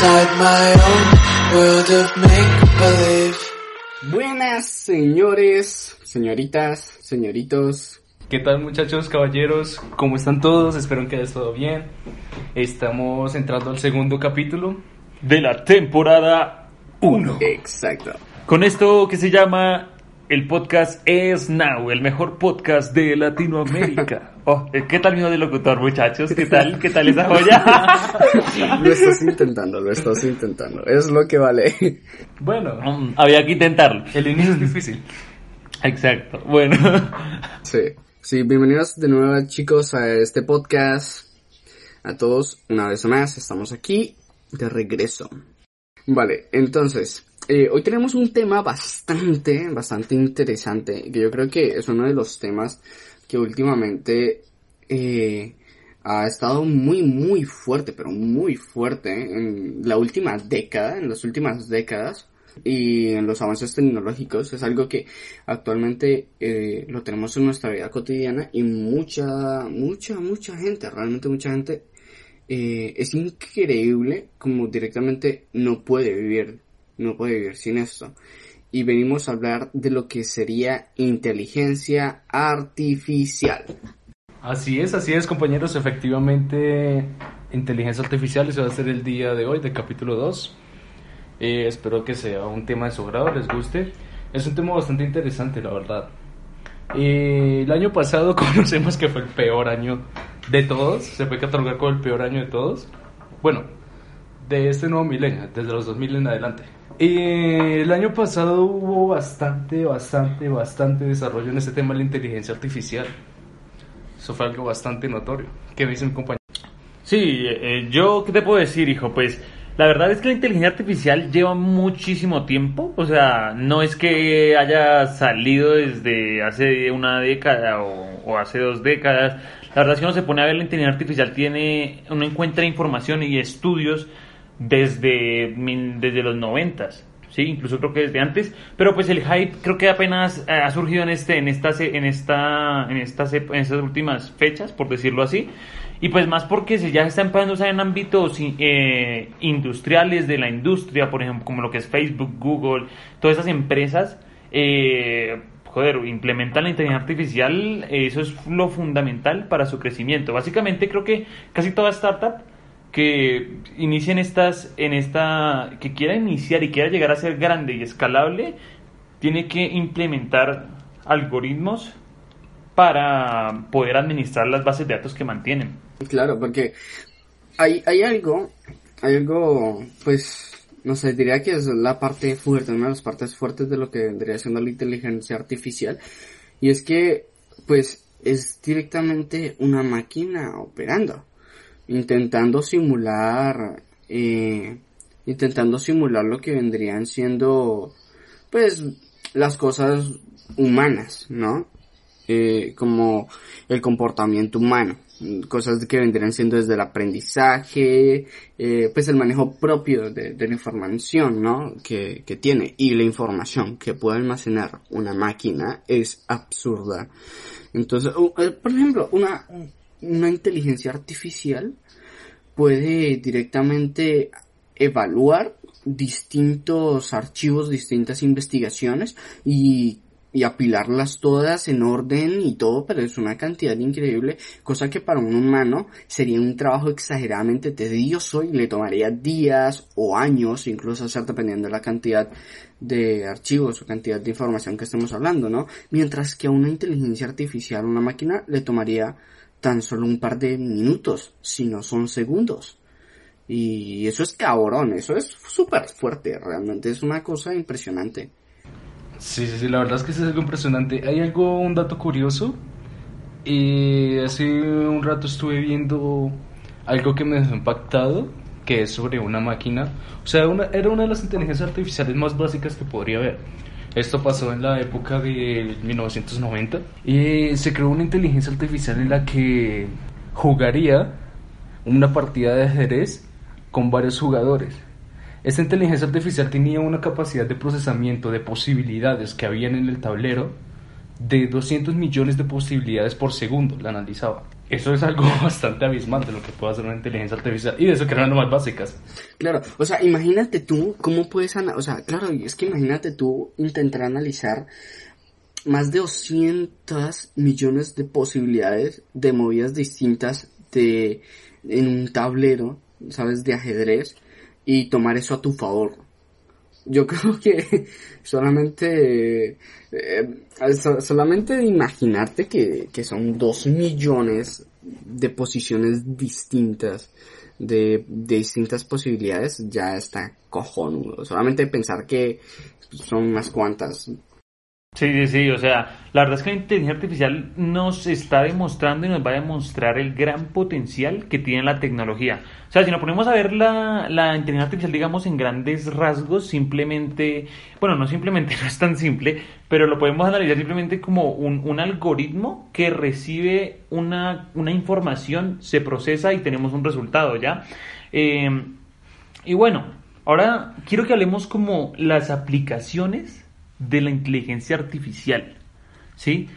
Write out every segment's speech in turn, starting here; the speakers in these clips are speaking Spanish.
inside my own world of make-believe. Buenas señores, señoritas, señoritos. ¿Qué tal muchachos, caballeros? ¿Cómo están todos? Espero que haya todo bien. Estamos entrando al segundo capítulo de la temporada 1. Exacto. Con esto que se llama el podcast es Now, el mejor podcast de Latinoamérica. Oh, ¿Qué tal mi de locutor, muchachos? ¿Qué tal? ¿Qué tal esa joya? Lo estás intentando, lo estás intentando. Es lo que vale. Bueno, había que intentarlo. El inicio es difícil. Exacto. Bueno. Sí. Sí, bienvenidos de nuevo chicos a este podcast. A todos, una vez más, estamos aquí de regreso. Vale, entonces, eh, hoy tenemos un tema bastante, bastante interesante, que yo creo que es uno de los temas que últimamente eh, ha estado muy, muy fuerte, pero muy fuerte en la última década, en las últimas décadas y en los avances tecnológicos. Es algo que actualmente eh, lo tenemos en nuestra vida cotidiana y mucha, mucha, mucha gente, realmente mucha gente, eh, es increíble como directamente no puede vivir, no puede vivir sin esto y venimos a hablar de lo que sería inteligencia artificial. Así es, así es compañeros, efectivamente inteligencia artificial, ese va a ser el día de hoy del capítulo 2. Eh, espero que sea un tema de su grado, les guste. Es un tema bastante interesante, la verdad. Eh, el año pasado conocemos que fue el peor año de todos, se fue catalogar como el peor año de todos. Bueno, de este nuevo milenio, desde los 2000 en adelante. Eh, el año pasado hubo bastante, bastante, bastante desarrollo en este tema de la inteligencia artificial. Eso fue algo bastante notorio. ¿Qué dice mi compañero? Sí, eh, yo, ¿qué te puedo decir, hijo? Pues la verdad es que la inteligencia artificial lleva muchísimo tiempo. O sea, no es que haya salido desde hace una década o, o hace dos décadas. La verdad es que uno se pone a ver la inteligencia artificial, tiene, uno encuentra información y estudios desde, desde los noventas. Sí, incluso creo que desde antes, pero pues el hype creo que apenas eh, ha surgido en este en esta en esta en estas en estas últimas fechas, por decirlo así. Y pues más porque se ya está empezando a usar en ámbitos eh, industriales de la industria, por ejemplo, como lo que es Facebook, Google, todas esas empresas eh, joder, implementan la inteligencia artificial, eso es lo fundamental para su crecimiento. Básicamente creo que casi toda startup que inicien estas, en esta, que quiera iniciar y quiera llegar a ser grande y escalable, tiene que implementar algoritmos para poder administrar las bases de datos que mantienen. Claro, porque hay, hay algo, hay algo, pues, no sé, diría que es la parte fuerte, una de las partes fuertes de lo que vendría siendo la inteligencia artificial, y es que, pues, es directamente una máquina operando intentando simular, eh, intentando simular lo que vendrían siendo, pues, las cosas humanas, ¿no? Eh, como el comportamiento humano, cosas que vendrían siendo desde el aprendizaje, eh, pues el manejo propio de, la información, ¿no? Que, que, tiene y la información que puede almacenar una máquina es absurda. Entonces, por ejemplo, una, una inteligencia artificial puede directamente evaluar distintos archivos, distintas investigaciones y, apilarlas todas en orden y todo, pero es una cantidad increíble, cosa que para un humano sería un trabajo exageradamente tedioso y le tomaría días o años, incluso hacer dependiendo de la cantidad de archivos o cantidad de información que estemos hablando, ¿no? Mientras que a una inteligencia artificial, una máquina, le tomaría tan solo un par de minutos, si no son segundos. Y eso es cabrón, eso es súper fuerte, realmente es una cosa impresionante. Sí, sí, sí, la verdad es que es algo impresionante. Hay algo, un dato curioso. Y hace un rato estuve viendo algo que me dejó impactado, que es sobre una máquina. O sea, una, era una de las inteligencias artificiales más básicas que podría haber. Esto pasó en la época de 1990 y se creó una inteligencia artificial en la que jugaría una partida de ajedrez con varios jugadores. Esta inteligencia artificial tenía una capacidad de procesamiento de posibilidades que habían en el tablero de 200 millones de posibilidades por segundo, la analizaba. Eso es algo bastante abismal de lo que puede hacer una inteligencia artificial y de eso que eran más básicas. Claro, o sea, imagínate tú cómo puedes, o sea, claro, es que imagínate tú intentar analizar más de 200 millones de posibilidades de movidas distintas de en un tablero, ¿sabes? de ajedrez y tomar eso a tu favor. Yo creo que solamente eh, so- solamente imaginarte que, que son dos millones de posiciones distintas de, de distintas posibilidades ya está cojonudo. Solamente pensar que son unas cuantas. Sí, sí, sí, o sea, la verdad es que la inteligencia artificial nos está demostrando y nos va a demostrar el gran potencial que tiene la tecnología. O sea, si nos ponemos a ver la, la inteligencia artificial, digamos, en grandes rasgos, simplemente, bueno, no simplemente, no es tan simple, pero lo podemos analizar simplemente como un, un algoritmo que recibe una, una información, se procesa y tenemos un resultado, ¿ya? Eh, y bueno, ahora quiero que hablemos como las aplicaciones de la inteligencia artificial. ¿Sí?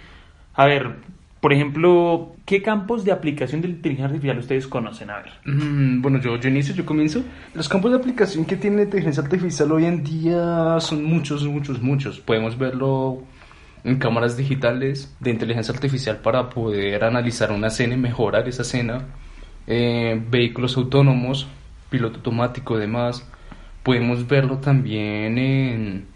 A ver, por ejemplo, ¿qué campos de aplicación de la inteligencia artificial ustedes conocen? A ver. Mm, Bueno, yo, yo inicio, yo comienzo. Los campos de aplicación que tiene la inteligencia artificial hoy en día son muchos, muchos, muchos. Podemos verlo en cámaras digitales de inteligencia artificial para poder analizar una escena y mejorar esa escena. Eh, vehículos autónomos, piloto automático, demás. Podemos verlo también en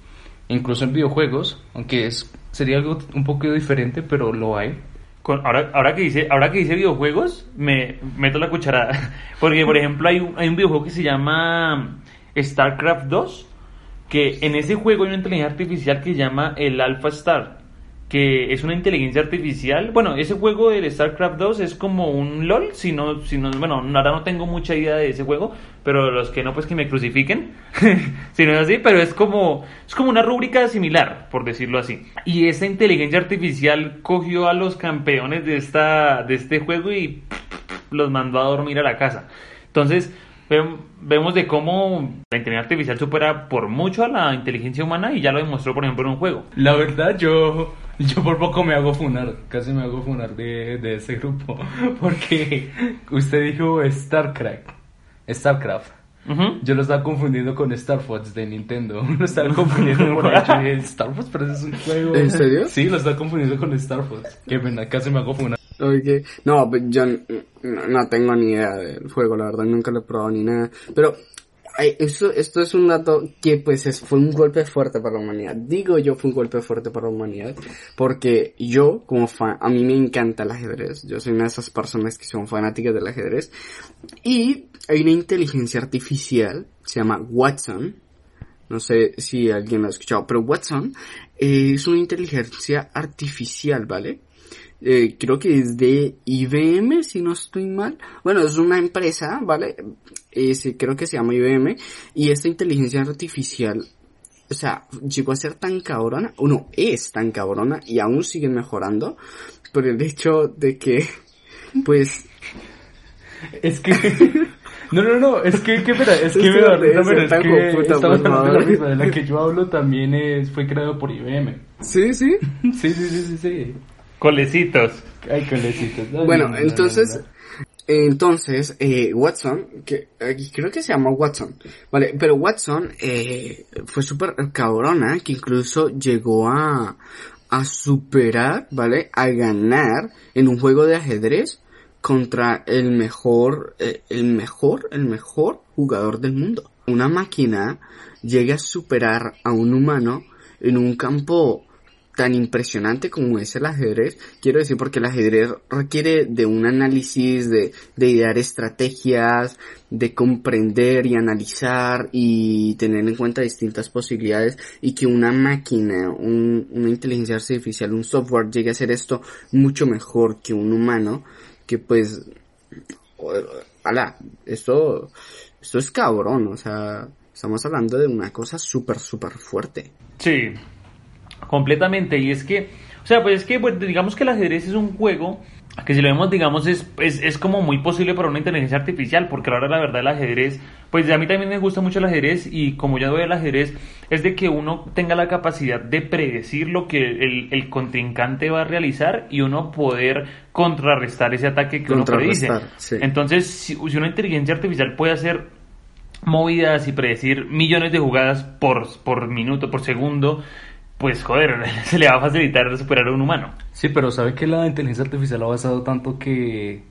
incluso en videojuegos, aunque es sería algo un poco diferente, pero lo hay. Con- ahora, ahora que dice, ahora que dice videojuegos, me meto la cucharada. Porque, por ejemplo, hay un, hay un videojuego que se llama StarCraft 2, que en ese juego hay una inteligencia artificial que se llama el Alpha Star, que es una inteligencia artificial. Bueno, ese juego del StarCraft 2 es como un LOL, si no, si no, bueno, ahora no tengo mucha idea de ese juego, pero los que no, pues que me crucifiquen, si no es así, pero es como, es como una rúbrica similar, por decirlo así. Y esta inteligencia artificial cogió a los campeones de esta, de este juego y los mandó a dormir a la casa. Entonces, ve- vemos de cómo la inteligencia artificial supera por mucho a la inteligencia humana y ya lo demostró, por ejemplo, en un juego. La verdad, yo, yo por poco me hago funar, casi me hago funar de, de ese grupo, porque usted dijo StarCraft, StarCraft. Yo lo estaba confundiendo con Star Fox de Nintendo. Lo estaba confundiendo dije, Star Fox, pero es un juego. ¿En serio? Sí, lo estaba confundiendo con Star Fox. Qué pena, casi me hago funar. Oye, no, pues yo no, no tengo ni idea del juego, la verdad, nunca lo he probado ni nada. Pero esto, esto es un dato que pues es, fue un golpe fuerte para la humanidad. Digo yo fue un golpe fuerte para la humanidad porque yo como fan, a mí me encanta el ajedrez. Yo soy una de esas personas que son fanáticas del ajedrez. Y hay una inteligencia artificial, se llama Watson. No sé si alguien lo ha escuchado, pero Watson eh, es una inteligencia artificial, ¿vale? Eh, creo que es de IBM, si no estoy mal. Bueno, es una empresa, ¿vale? Sí, creo que se llama IBM. Y esta inteligencia artificial, o sea, llegó a ser tan cabrona, o no, es tan cabrona y aún siguen mejorando. Por el hecho de que, pues, Es que. No, no, no, es que, que espera, es que Es me que da no risa, te pero dice es tan que hijueputa, estamos por hablando de la favor. misma, de la que yo hablo también es, fue creado por IBM. sí, sí. Sí, sí, sí, sí, sí. Colecitos. Ay, colecitos. Bueno, no, no, entonces, no, no. entonces, eh, Watson, que eh, creo que se llama Watson, vale, pero Watson eh, fue súper cabrona, que incluso llegó a, a superar, vale, a ganar en un juego de ajedrez contra el mejor, eh, el mejor, el mejor jugador del mundo. Una máquina llega a superar a un humano en un campo tan impresionante como es el ajedrez. Quiero decir porque el ajedrez requiere de un análisis, de, de idear estrategias, de comprender y analizar y tener en cuenta distintas posibilidades y que una máquina, un- una inteligencia artificial, un software llegue a hacer esto mucho mejor que un humano, que pues, ala, esto, esto es cabrón, o sea, estamos hablando de una cosa súper, súper fuerte. Sí, completamente. Y es que, o sea, pues es que, pues, digamos que el ajedrez es un juego que si lo vemos, digamos, es, es, es como muy posible para una inteligencia artificial, porque ahora la verdad el ajedrez, pues a mí también me gusta mucho el ajedrez y como yo veo el ajedrez, es de que uno tenga la capacidad de predecir lo que el, el contrincante va a realizar y uno poder contrarrestar ese ataque que uno predice. Sí. Entonces, si, si una inteligencia artificial puede hacer movidas y predecir millones de jugadas por, por minuto, por segundo, pues joder, se le va a facilitar superar a un humano. Sí, pero ¿sabe que la inteligencia artificial ha avanzado tanto que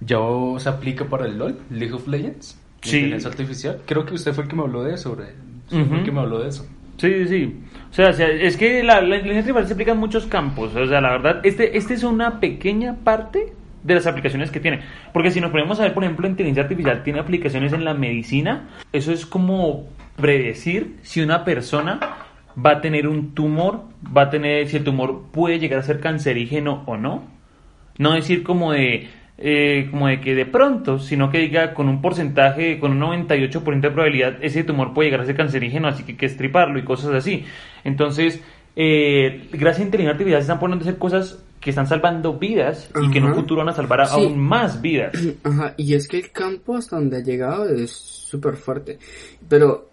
ya se aplica para el LOL, League of Legends? Sí. Inteligencia artificial. Creo que usted fue el que me habló de eso, bre. Usted fue el Ujú. que me habló de eso. Sí, sí, sí. O sea, es que la, la inteligencia artificial se aplica en muchos campos. O sea, la verdad, este, este es una pequeña parte de las aplicaciones que tiene. Porque si nos ponemos a ver, por ejemplo, la inteligencia artificial tiene aplicaciones en la medicina. Eso es como predecir si una persona va a tener un tumor, va a tener, si el tumor puede llegar a ser cancerígeno o no. No decir como de, eh, como de que de pronto, sino que diga con un porcentaje, con un 98% de probabilidad, ese tumor puede llegar a ser cancerígeno, así que hay que estriparlo y cosas así. Entonces, eh, gracias a inteligencia artificial se están poniendo a hacer cosas que están salvando vidas y que en un futuro van a salvar a- Sí. aún más vidas. Ajá, y es que el campo hasta donde ha llegado es súper fuerte, pero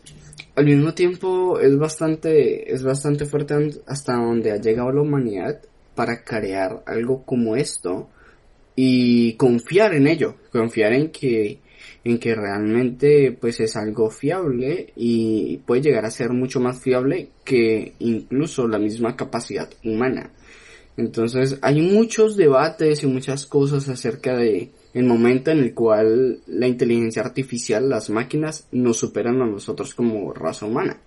al mismo tiempo es bastante, es bastante fuerte hasta donde ha llegado la humanidad para crear algo como esto y confiar en ello, confiar en que, en que realmente pues es algo fiable y puede llegar a ser mucho más fiable que incluso la misma capacidad humana. Entonces hay muchos debates y muchas cosas acerca de el momento en el cual la inteligencia artificial, las máquinas, nos superan a nosotros como raza humana.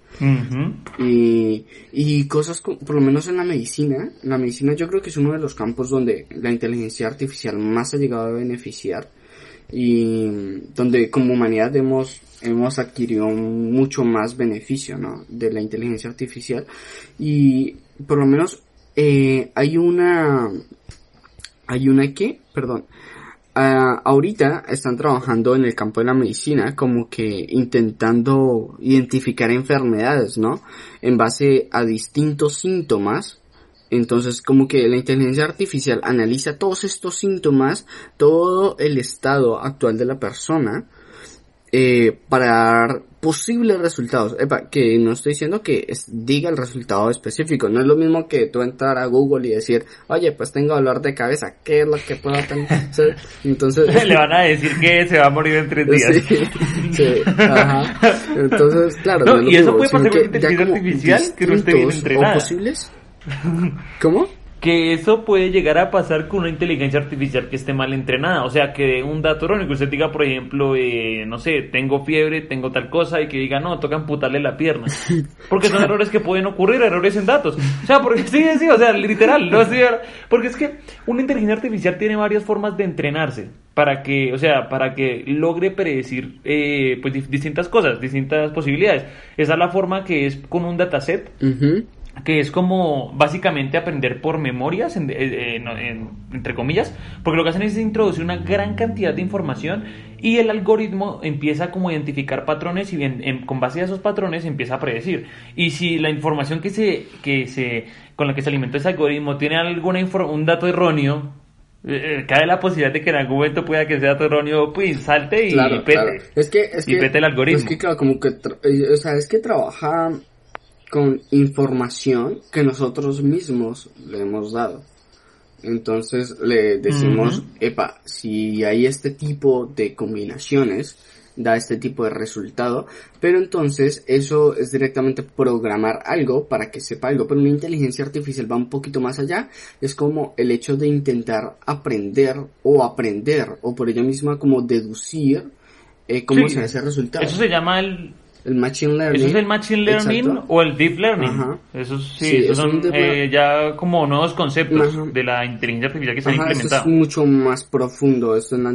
Y, y cosas, co- por lo menos en la medicina, la medicina yo creo que es uno de los campos donde la inteligencia artificial más ha llegado a beneficiar y donde como humanidad hemos, hemos adquirido mucho más beneficio, ¿no? De la inteligencia artificial y por lo menos eh, hay una, hay una que, perdón, Ah, ahorita están trabajando en el campo de la medicina como que intentando identificar enfermedades, ¿no? En base a distintos síntomas. Entonces como que la inteligencia artificial analiza todos estos síntomas, todo el estado actual de la persona, eh, para dar posibles resultados. Epa, que no estoy diciendo que es- diga el resultado específico. No es lo mismo que tú entrar a Google y decir, oye, pues tengo dolor de cabeza, ¿qué es lo que puedo tener? Entonces... Le van a decir que se va a morir en tres días. Sí, sí, ajá. Entonces, claro, No, es lo y eso mismo, puede pasar con que inteligencia artificial, que no esté bien distintos entrenada. ¿O posibles? ¿Cómo? Que eso puede llegar a pasar con una inteligencia artificial que esté mal entrenada. O sea, que dé un dato erróneo, que usted diga, por ejemplo, eh, no sé, tengo fiebre, tengo tal cosa, y que diga, no, toca amputarle la pierna. Porque son errores que pueden ocurrir, errores en datos. O sea, porque sí, sí, o sea, literal, no sí, porque es que una inteligencia artificial tiene varias formas de entrenarse para que, o sea, para que logre predecir eh, pues distintas cosas, distintas posibilidades. Esa es la forma que es con un dataset Ujú. Que es como básicamente aprender por memorias, en- eh, eh, en- entre comillas, porque lo que hacen es introducir una gran cantidad de información y el algoritmo empieza como a identificar patrones y con base a esos patrones empieza a predecir. Y si la información que se, que se, con la que se alimentó ese algoritmo tiene alguna un dato erróneo, eh, cabe la posibilidad de que en algún momento pueda que ese dato erróneo pues salte y Claro, pete. claro. Es que, es Y que, pete el algoritmo. Es que, claro, como que, o sea, es que trabaja con información que nosotros mismos le hemos dado. Entonces le decimos, epa, si hay este tipo de combinaciones, da este tipo de resultado, pero entonces eso es directamente programar algo para que sepa algo, pero una inteligencia artificial va un poquito más allá, es como el hecho de intentar aprender o aprender o por ella misma como deducir eh, cómo Sí. será ese resultado. Eso se llama el, el Machine Learning. ¿Eso es el Machine Learning Exacto. o el Deep Learning? Ajá. Esos sí, Sí, esos son eh, ya como nuevos conceptos Ajá. de la inteligencia artificial que se han Ajá, eso implementado. es mucho más profundo. Esto en la,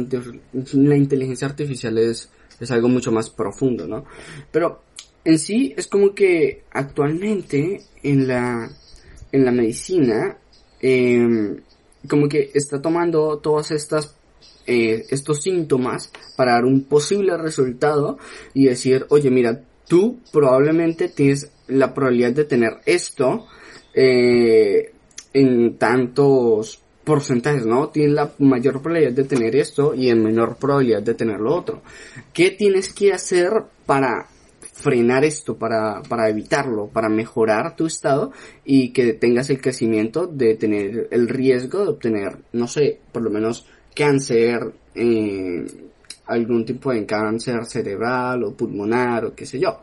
la inteligencia artificial es, es algo mucho más profundo, ¿no? Pero en sí es como que actualmente en la, en la medicina, eh, como que está tomando todas estas eh, estos síntomas para dar un posible resultado y decir, oye, mira, tú probablemente tienes la probabilidad de tener esto eh, en tantos porcentajes, ¿no? Tienes la mayor probabilidad de tener esto y en menor probabilidad de tener lo otro. ¿Qué tienes que hacer para frenar esto, para, para evitarlo, para mejorar tu estado y que tengas el crecimiento de tener el riesgo de obtener, no sé, por lo menos cáncer, eh, algún tipo de cáncer cerebral o pulmonar o qué sé yo.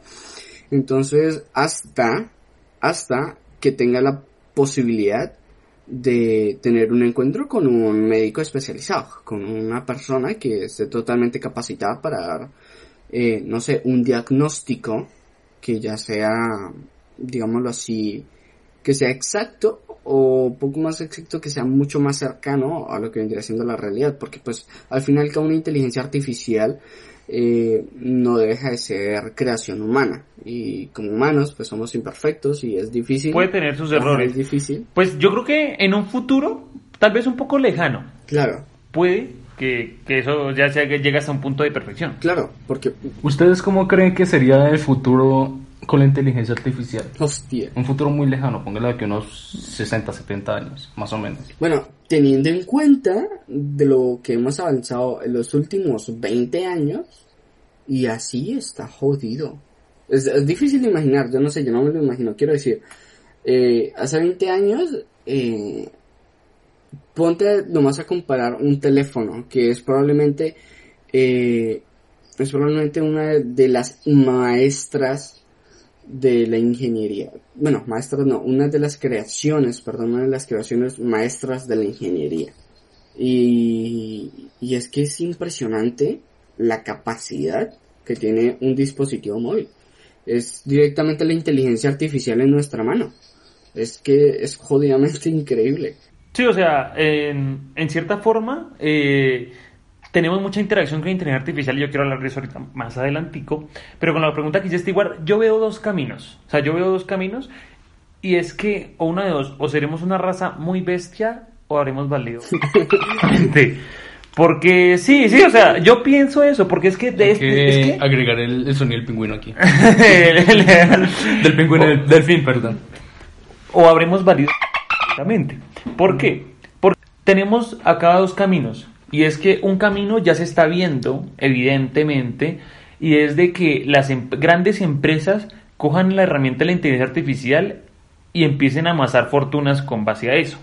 Entonces, hasta, hasta que tenga la posibilidad de tener un encuentro con un médico especializado, con una persona que esté totalmente capacitada para dar, eh, no sé, un diagnóstico que ya sea, digámoslo así, que sea exacto o poco más exacto, que sea mucho más cercano a lo que vendría siendo la realidad, porque pues al final cada una inteligencia artificial eh, no deja de ser creación humana y como humanos pues somos imperfectos y es difícil. Puede tener sus errores. es difícil, Pues yo creo que en un futuro, tal vez un poco lejano, claro, puede que, que eso ya sea que llegue hasta un punto de perfección. claro, porque ¿Ustedes cómo creen que sería el futuro con la inteligencia artificial? hostia. Un futuro muy lejano, póngale que unos 60, 70 años, más o menos. Bueno, teniendo en cuenta de lo que hemos avanzado en los últimos 20 años, y así está jodido. Es, es difícil de imaginar, yo no sé, yo no me lo imagino. Quiero decir, eh, hace 20 años, eh, ponte nomás a comparar un teléfono, que es probablemente, eh, es probablemente una de las maestras de la ingeniería. Bueno, maestras no, una de las creaciones, perdón, una de las creaciones maestras de la ingeniería. Y, y es que es impresionante la capacidad que tiene un dispositivo móvil. Es directamente la inteligencia artificial en nuestra mano. Es que es jodidamente increíble. Sí, o sea, en, en cierta forma, eh, tenemos mucha interacción con la inteligencia artificial y yo quiero hablar de eso ahorita más adelantico, pero con la pregunta que hiciste igual, yo veo dos caminos, o sea, yo veo dos caminos y es que, o una de dos, o seremos una raza muy bestia o haremos válido. porque sí, sí, o sea, yo pienso eso, porque es que de Hay este- que es que... agregar el, el sonido del pingüino aquí. del pingüino, del delfín, perdón. o habremos valido exactamente. ¿Por qué? Porque tenemos acá dos caminos. Y es que un camino ya se está viendo, evidentemente, y es de que las em- grandes empresas cojan la herramienta de la inteligencia artificial y empiecen a amasar fortunas con base a eso.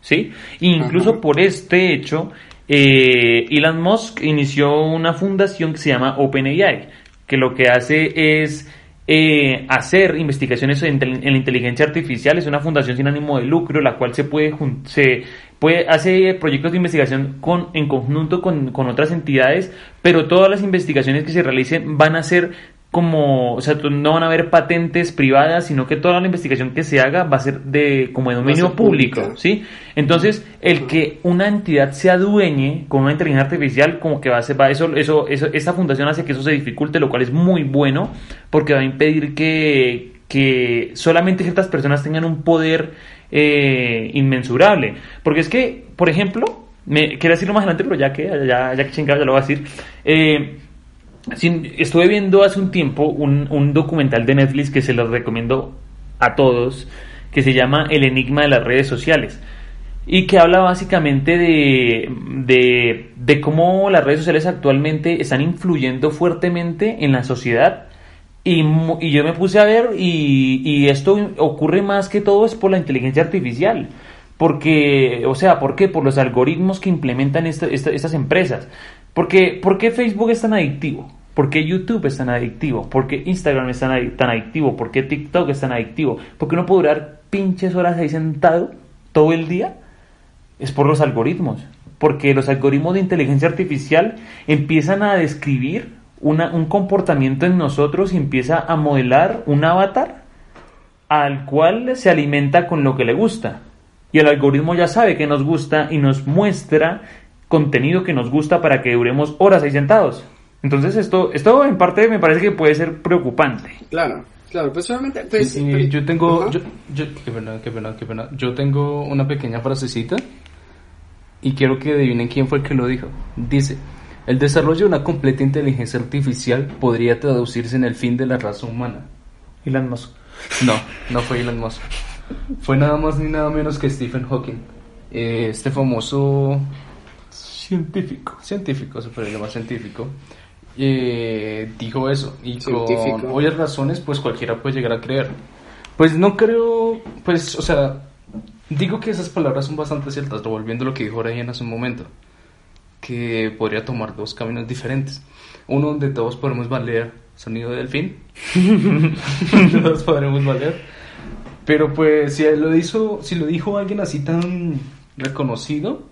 ¿Sí? Incluso Ajá. por este hecho, eh, Elon Musk inició una fundación que se llama OpenAI, que lo que hace es eh, hacer investigaciones en, en la inteligencia artificial. Es una fundación sin ánimo de lucro, la cual se puede, se puede hace proyectos de investigación con, en conjunto con, con otras entidades, pero todas las investigaciones que se realicen van a ser como, o sea, no van a haber patentes privadas, sino que toda la investigación que se haga va a ser de como de dominio público, pública. ¿sí? Entonces, el que una entidad se adueñe con una inteligencia artificial, como que va a ser, va, eso, eso, eso, esta fundación hace que eso se dificulte, lo cual es muy bueno, porque va a impedir que, que solamente ciertas personas tengan un poder eh, inmensurable. Porque es que, por ejemplo, me quería decirlo más adelante, pero ya que, ya, ya que chingado, ya lo voy a decir. Eh, estuve viendo hace un tiempo un, un documental de Netflix que se los recomiendo a todos, que se llama El Enigma de las redes sociales. Y que habla básicamente de, de, de cómo las redes sociales actualmente están influyendo fuertemente en la sociedad. Y, y yo me puse a ver y, y esto ocurre más que todo es por la inteligencia artificial. Porque, o sea, ¿por qué? Por los algoritmos que implementan esta- estas empresas. Porque, ¿Por qué Facebook es tan adictivo? ¿Por qué YouTube es tan adictivo? ¿Por qué Instagram es tan, adi- tan adictivo? ¿Por qué TikTok es tan adictivo? ¿Por qué uno puede durar pinches horas ahí sentado todo el día? Es por los algoritmos. Porque los algoritmos de inteligencia artificial empiezan a describir un comportamiento en nosotros y empieza a modelar un avatar al cual se alimenta con lo que le gusta. Y el algoritmo ya sabe que nos gusta y nos muestra contenido que nos gusta para que duremos horas ahí sentados. Entonces esto, esto en parte me parece que puede ser preocupante. Claro, claro, pues solamente... Pues, Y yo tengo, Ajá. yo, yo- qué pena, qué pena, qué pena. Yo tengo una pequeña frasecita y quiero que adivinen quién fue el que lo dijo. Dice, el desarrollo de una completa inteligencia artificial podría traducirse en el fin de la raza humana. Elon Musk. No, no fue Elon Musk. Fue nada más ni nada menos que Stephen Hawking. Eh, este famoso científico, científico, se puede llamar científico, eh, dijo eso. Y Científico. con obvias razones, pues cualquiera puede llegar a creer. Pues no creo, pues, o sea, digo que esas palabras son bastante ciertas, revolviendo lo que dijo Ryan hace un momento. Que podría tomar dos caminos diferentes. Uno donde todos podemos valer sonido de delfín. todos podremos valer. Pero pues si lo hizo, si lo dijo alguien así tan reconocido,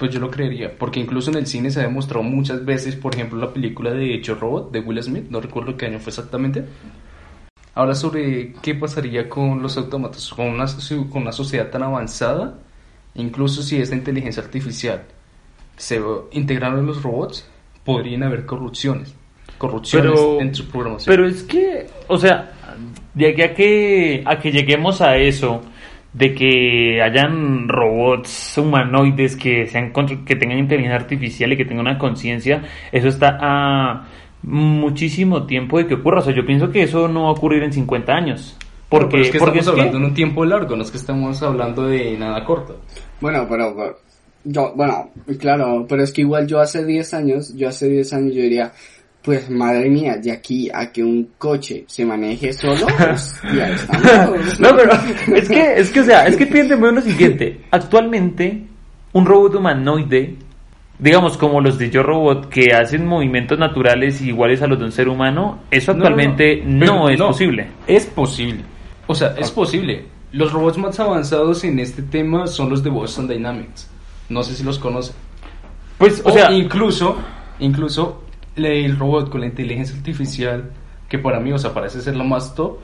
pues yo lo creería, porque incluso en el cine se ha demostrado muchas veces, por ejemplo, la película de Hecho Robot de Will Smith, no recuerdo qué año fue exactamente. Habla sobre qué pasaría con los autómatas, con una, con una sociedad tan avanzada, incluso si esta inteligencia artificial se integraron en los robots, podrían haber corrupciones, corrupciones Pero- en su programación. Pero es que, o sea, de aquí a que, a que lleguemos a eso, de que hayan robots humanoides que sean que tengan inteligencia artificial y que tengan una conciencia, eso está a muchísimo tiempo de que ocurra. O sea, yo pienso que eso no va a ocurrir en 50 años. Pero Porque, es que porque estamos es que- hablando en un tiempo largo, no es que estamos hablando de nada corto. Bueno, pero, pero- yo, bueno, claro, pero es que igual yo hace 10 años, yo hace 10 años yo diría, pues madre mía, de aquí a que un coche se maneje solo, pues ya estamos. No, pero es que, es que, o sea, es que piénteme en lo siguiente. Actualmente, un robot humanoide, digamos como los de Yo Robot, que hacen movimientos naturales iguales a los de un ser humano, eso actualmente no, es no, posible. Es posible. O sea, es posible. Los robots más avanzados en este tema son los de Boston Dynamics. No sé si los conocen. Pues, o O, sea, incluso, incluso el robot con la inteligencia artificial, que para mí, o sea, parece ser la más top,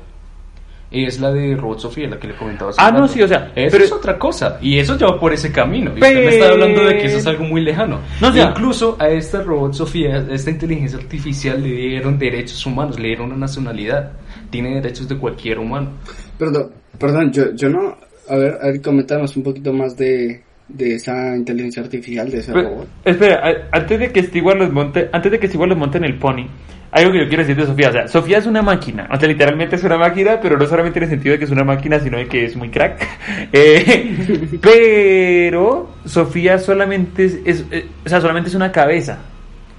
es la de Robot Sofía, la que le comentaba. hace Ah, no, sí, o sea, Eso pero- es otra cosa. Y eso ya va por ese camino. Y usted me está hablando de que eso es algo muy lejano. No, o sea- incluso a esta Robot Sofía, a esta inteligencia artificial, le dieron derechos humanos, le dieron una nacionalidad. Tiene derechos de cualquier humano. Perdón, perdón, yo, yo no, a ver, a ver, coméntanos un poquito más de, de esa inteligencia artificial, de ese Pero, robot. espera, a- antes de que Stewart los monte, antes de que Stewart los monte en el pony, hay algo que yo quiero decir de Sofía. O sea, Sofía es una máquina. O sea, literalmente es una máquina, pero no solamente en el sentido de que es una máquina, sino de que es muy crack. Eh, pero Sofía solamente es, es- eh, o sea, solamente es una cabeza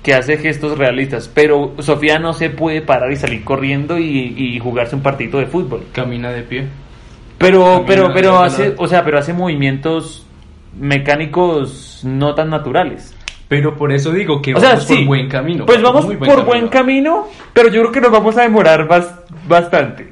que hace gestos realistas. Pero Sofía no se puede parar y salir corriendo y, y jugarse un partidito de fútbol. Camina de pie. Pero, Camina pero, pero hace, o sea, pero hace movimientos mecánicos no tan naturales. Pero por eso digo que O sea, vamos sí. por buen camino. Pues vamos por buen camino, pero yo creo que nos vamos a demorar bas- bastante.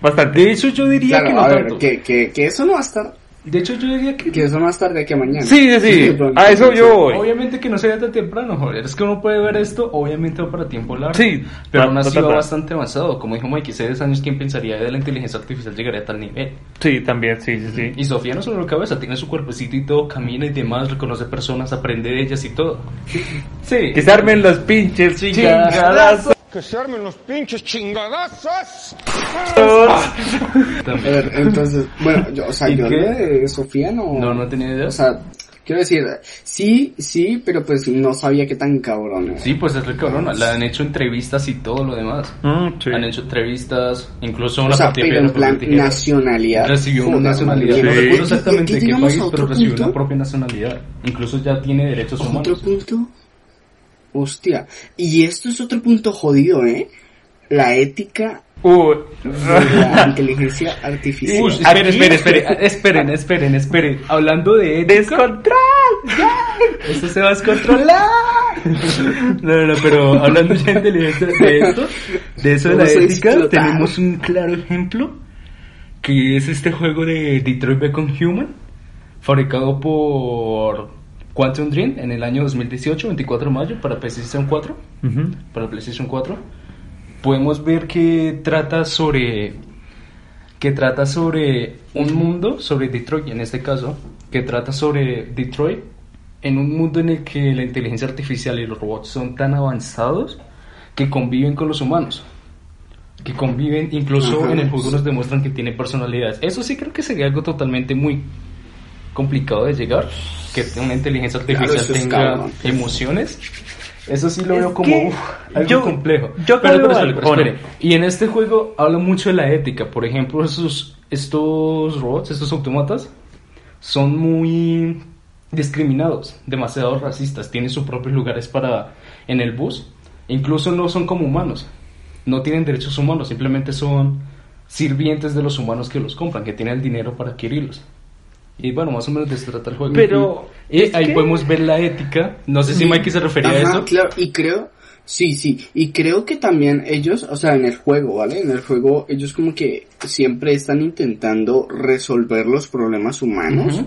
Bastante. De hecho, yo diría Claro, que no a ver, tanto. que, que, que eso no va a estar, De hecho, yo diría que... que eso no va a estar de aquí a mañana. Sí, sí, sí. A eso yo voy. Obviamente que no sería tan temprano, joder. Es que uno puede ver esto, obviamente va para tiempo largo. Sí, Pero aún así va ta. bastante avanzado. Como dijo Mike, hace 10 años, ¿quién pensaría de la inteligencia artificial llegaría a tal nivel? Sí, también, sí, sí, sí. Y Sofía no solo la cabeza, tiene su cuerpecito y todo, camina y demás, reconoce personas, aprende de ellas y todo. Sí. Que se armen los pinches chingadazos. Que se armen los pinches chingadazos. A ver, entonces, bueno, yo, o sea, ¿Y yo qué? de Sofía no... No, no tenía idea. O sea, quiero decir, sí, sí, pero pues no sabía qué tan cabrón era. Sí, pues es re cabrona. La han hecho entrevistas y todo lo demás. Mm, sí. Han hecho entrevistas, incluso O una sea, partida pero de en la plan nacionalidad. Recibió una nacionalidad. No recuerdo exactamente de qué país, pero otro recibió punto. una propia nacionalidad. Incluso ya tiene derechos Otro humanos. punto. Hostia. Y esto es otro punto jodido, ¿eh? La ética Uh, de la inteligencia artificial. Uy, esperen, esperen, esperen, esperen, esperen, esperen. Hablando de ética, ¡Descontrol! esto se va a descontrolar. No, no, no, pero hablando ya de inteligencia de esto, de eso de la ética, tenemos un claro ejemplo que es este juego de Detroit Become Human, fabricado por Quantum Dream en el año 2018, 24 de mayo, para PlayStation 4. Ujú. Para PlayStation 4. Podemos ver que trata sobre. Que trata sobre un mundo, sobre Detroit en este caso, que trata sobre Detroit en un mundo en el que la inteligencia artificial y los robots son tan avanzados que conviven con los humanos. Que conviven, incluso Ajá. en el juego nos demuestran que tiene personalidades. Eso sí creo que sería algo totalmente muy complicado de llegar, que una inteligencia Claro, artificial es tenga cabrón. emociones. Eso sí lo Es veo como uf, algo yo- complejo. yo pero, creo pero, espere, espere. bueno. Y en este juego habla mucho de la ética. Por ejemplo, esos, estos robots, estos autómatas, son muy discriminados, demasiado racistas. Tienen sus propios lugares para en el bus. Incluso no son como humanos. No tienen derechos humanos, simplemente son sirvientes de los humanos que los compran, que tienen el dinero para adquirirlos. Y bueno, más o menos de eso trata el juego. Pero, y es ahí que- podemos ver la ética. No sé si Mikey se refería a eso. claro, y creo, sí, sí, y creo que también ellos, o sea, en el juego, ¿vale? En el juego ellos como que siempre están intentando resolver los problemas humanos,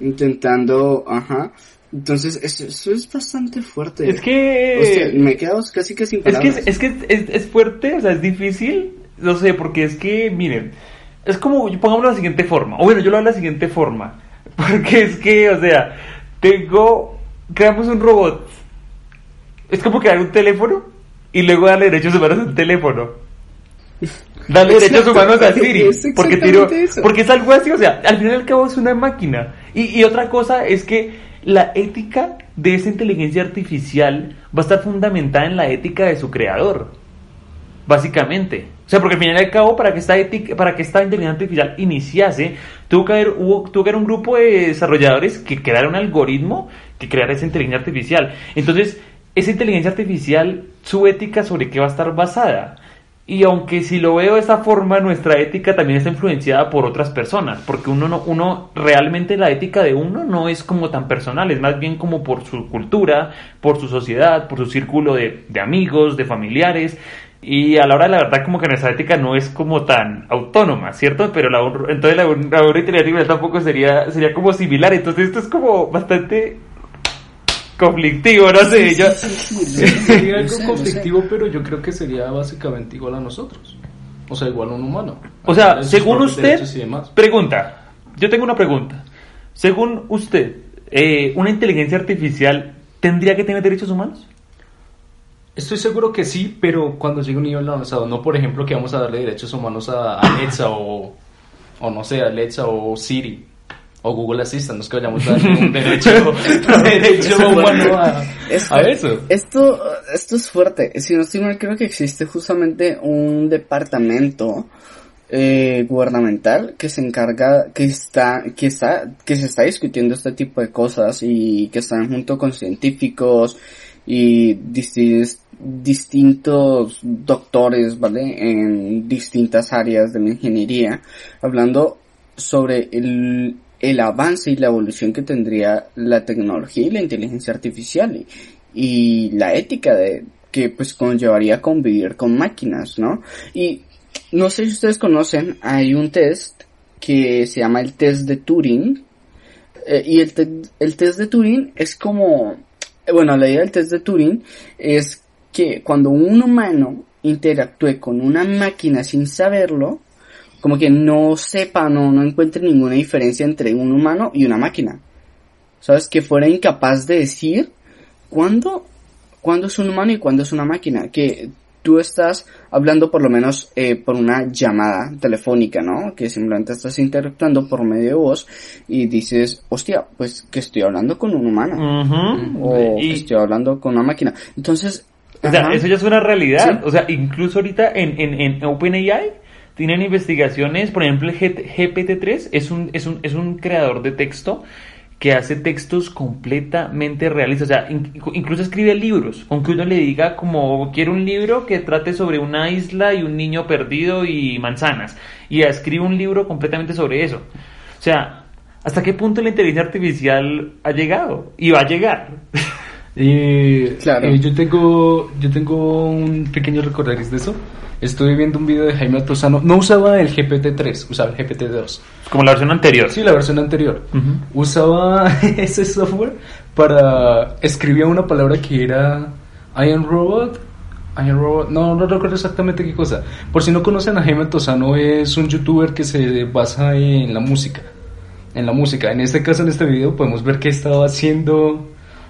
intentando, ajá, entonces eso, eso es bastante fuerte. Es que... Hostia, me he quedado casi que sin Es que, palabras. es, es que es, es fuerte, o sea, es difícil, no sé, porque es que, miren, es como, pongámoslo de la siguiente forma, o bueno, yo lo hago de la siguiente forma, porque es que, o sea, tengo, creamos un robot, es como crear un teléfono y luego darle derechos humanos a un teléfono. Darle derechos humanos a es Siri, porque, tiro, porque es algo así, o sea, al fin y al cabo es una máquina. Y, y otra cosa es que la ética de esa inteligencia artificial va a estar fundamentada en la ética de su creador, básicamente. O sea, porque al fin y al cabo, para que esta, ética, para que esta inteligencia artificial iniciase, tuvo que, haber, hubo, tuvo que un grupo de desarrolladores que crearan un algoritmo que creara esa inteligencia artificial. Entonces, esa inteligencia artificial, su ética sobre qué va a estar basada. Y aunque si lo veo de esa forma, nuestra ética también está influenciada por otras personas, porque uno no, uno realmente la ética de uno no es como tan personal, es más bien como por su cultura, por su sociedad, por su círculo de amigos, de familiares. Y a la hora de la verdad como que nuestra ética no es como tan autónoma, ¿cierto? Pero la, entonces la, la inteligencia artificial tampoco sería, sería como similar, entonces esto es como bastante conflictivo, no sé, yo... Sería algo conflictivo, pero yo creo que sería básicamente igual a nosotros. O sea, igual a un humano. O sea, según usted, pregunta, yo tengo una pregunta. Según usted, eh, ¿una inteligencia artificial tendría que tener derechos humanos? Estoy seguro que sí, pero cuando llegue un nivel avanzado, no por ejemplo que vamos a darle derechos humanos a Alexa o, o no sé, Alexa o Siri o Google Assistant, no es que vayamos a darle un derecho, derecho humano a, Esto- a eso. Esto, esto es fuerte. Si no estoy mal, creo que existe justamente un departamento eh, gubernamental que se encarga, que está, que está, que se está discutiendo este tipo de cosas y que están junto con científicos y distintos distintos doctores, ¿vale? En distintas áreas de la ingeniería, hablando sobre el, el avance y la evolución que tendría la tecnología y la inteligencia artificial y, y la ética de que pues conllevaría convivir con máquinas, ¿no? Y no sé si ustedes conocen, hay un test que se llama el test de Turing eh, y el, te- el test de Turing es como, eh, bueno, la idea del test de Turing es que cuando un humano interactúe con una máquina sin saberlo, como que no sepa, no, no encuentre ninguna diferencia entre un humano y una máquina. ¿Sabes? Que fuera incapaz de decir cuándo, cuándo es un humano y cuándo es una máquina. Que tú estás hablando por lo menos eh, por una llamada telefónica, ¿no? Que simplemente estás interactuando por medio de voz y dices, hostia, pues que estoy hablando con un humano. O que estoy hablando con una máquina. Entonces, O sea, ajá. eso ya es una realidad. Sí. O sea, incluso ahorita en, en, en OpenAI tienen investigaciones, por ejemplo, el G- GPT-3 es un, es, un, es un creador de texto que hace textos completamente realistas. O sea, in- incluso escribe libros. Aunque uno le diga como, quiero un libro que trate sobre una isla y un niño perdido y manzanas. Y escribe un libro completamente sobre eso. O sea, ¿hasta qué punto la inteligencia artificial ha llegado? Y va a llegar. Eh, Claro. eh, yo tengo yo tengo un pequeño recorderis de eso. Estuve viendo un video de Jaime Altozano. No usaba el GPT-3, usaba el GPT-2. Como la versión anterior. Sí, la versión anterior. Ujú. Usaba ese software para... Escribía una palabra que era I am robot. I am robot. No, no recuerdo exactamente qué cosa. Por si no conocen a Jaime Altozano, es un youtuber que se basa en la música. En la música. En este caso, en este video, podemos ver que estaba haciendo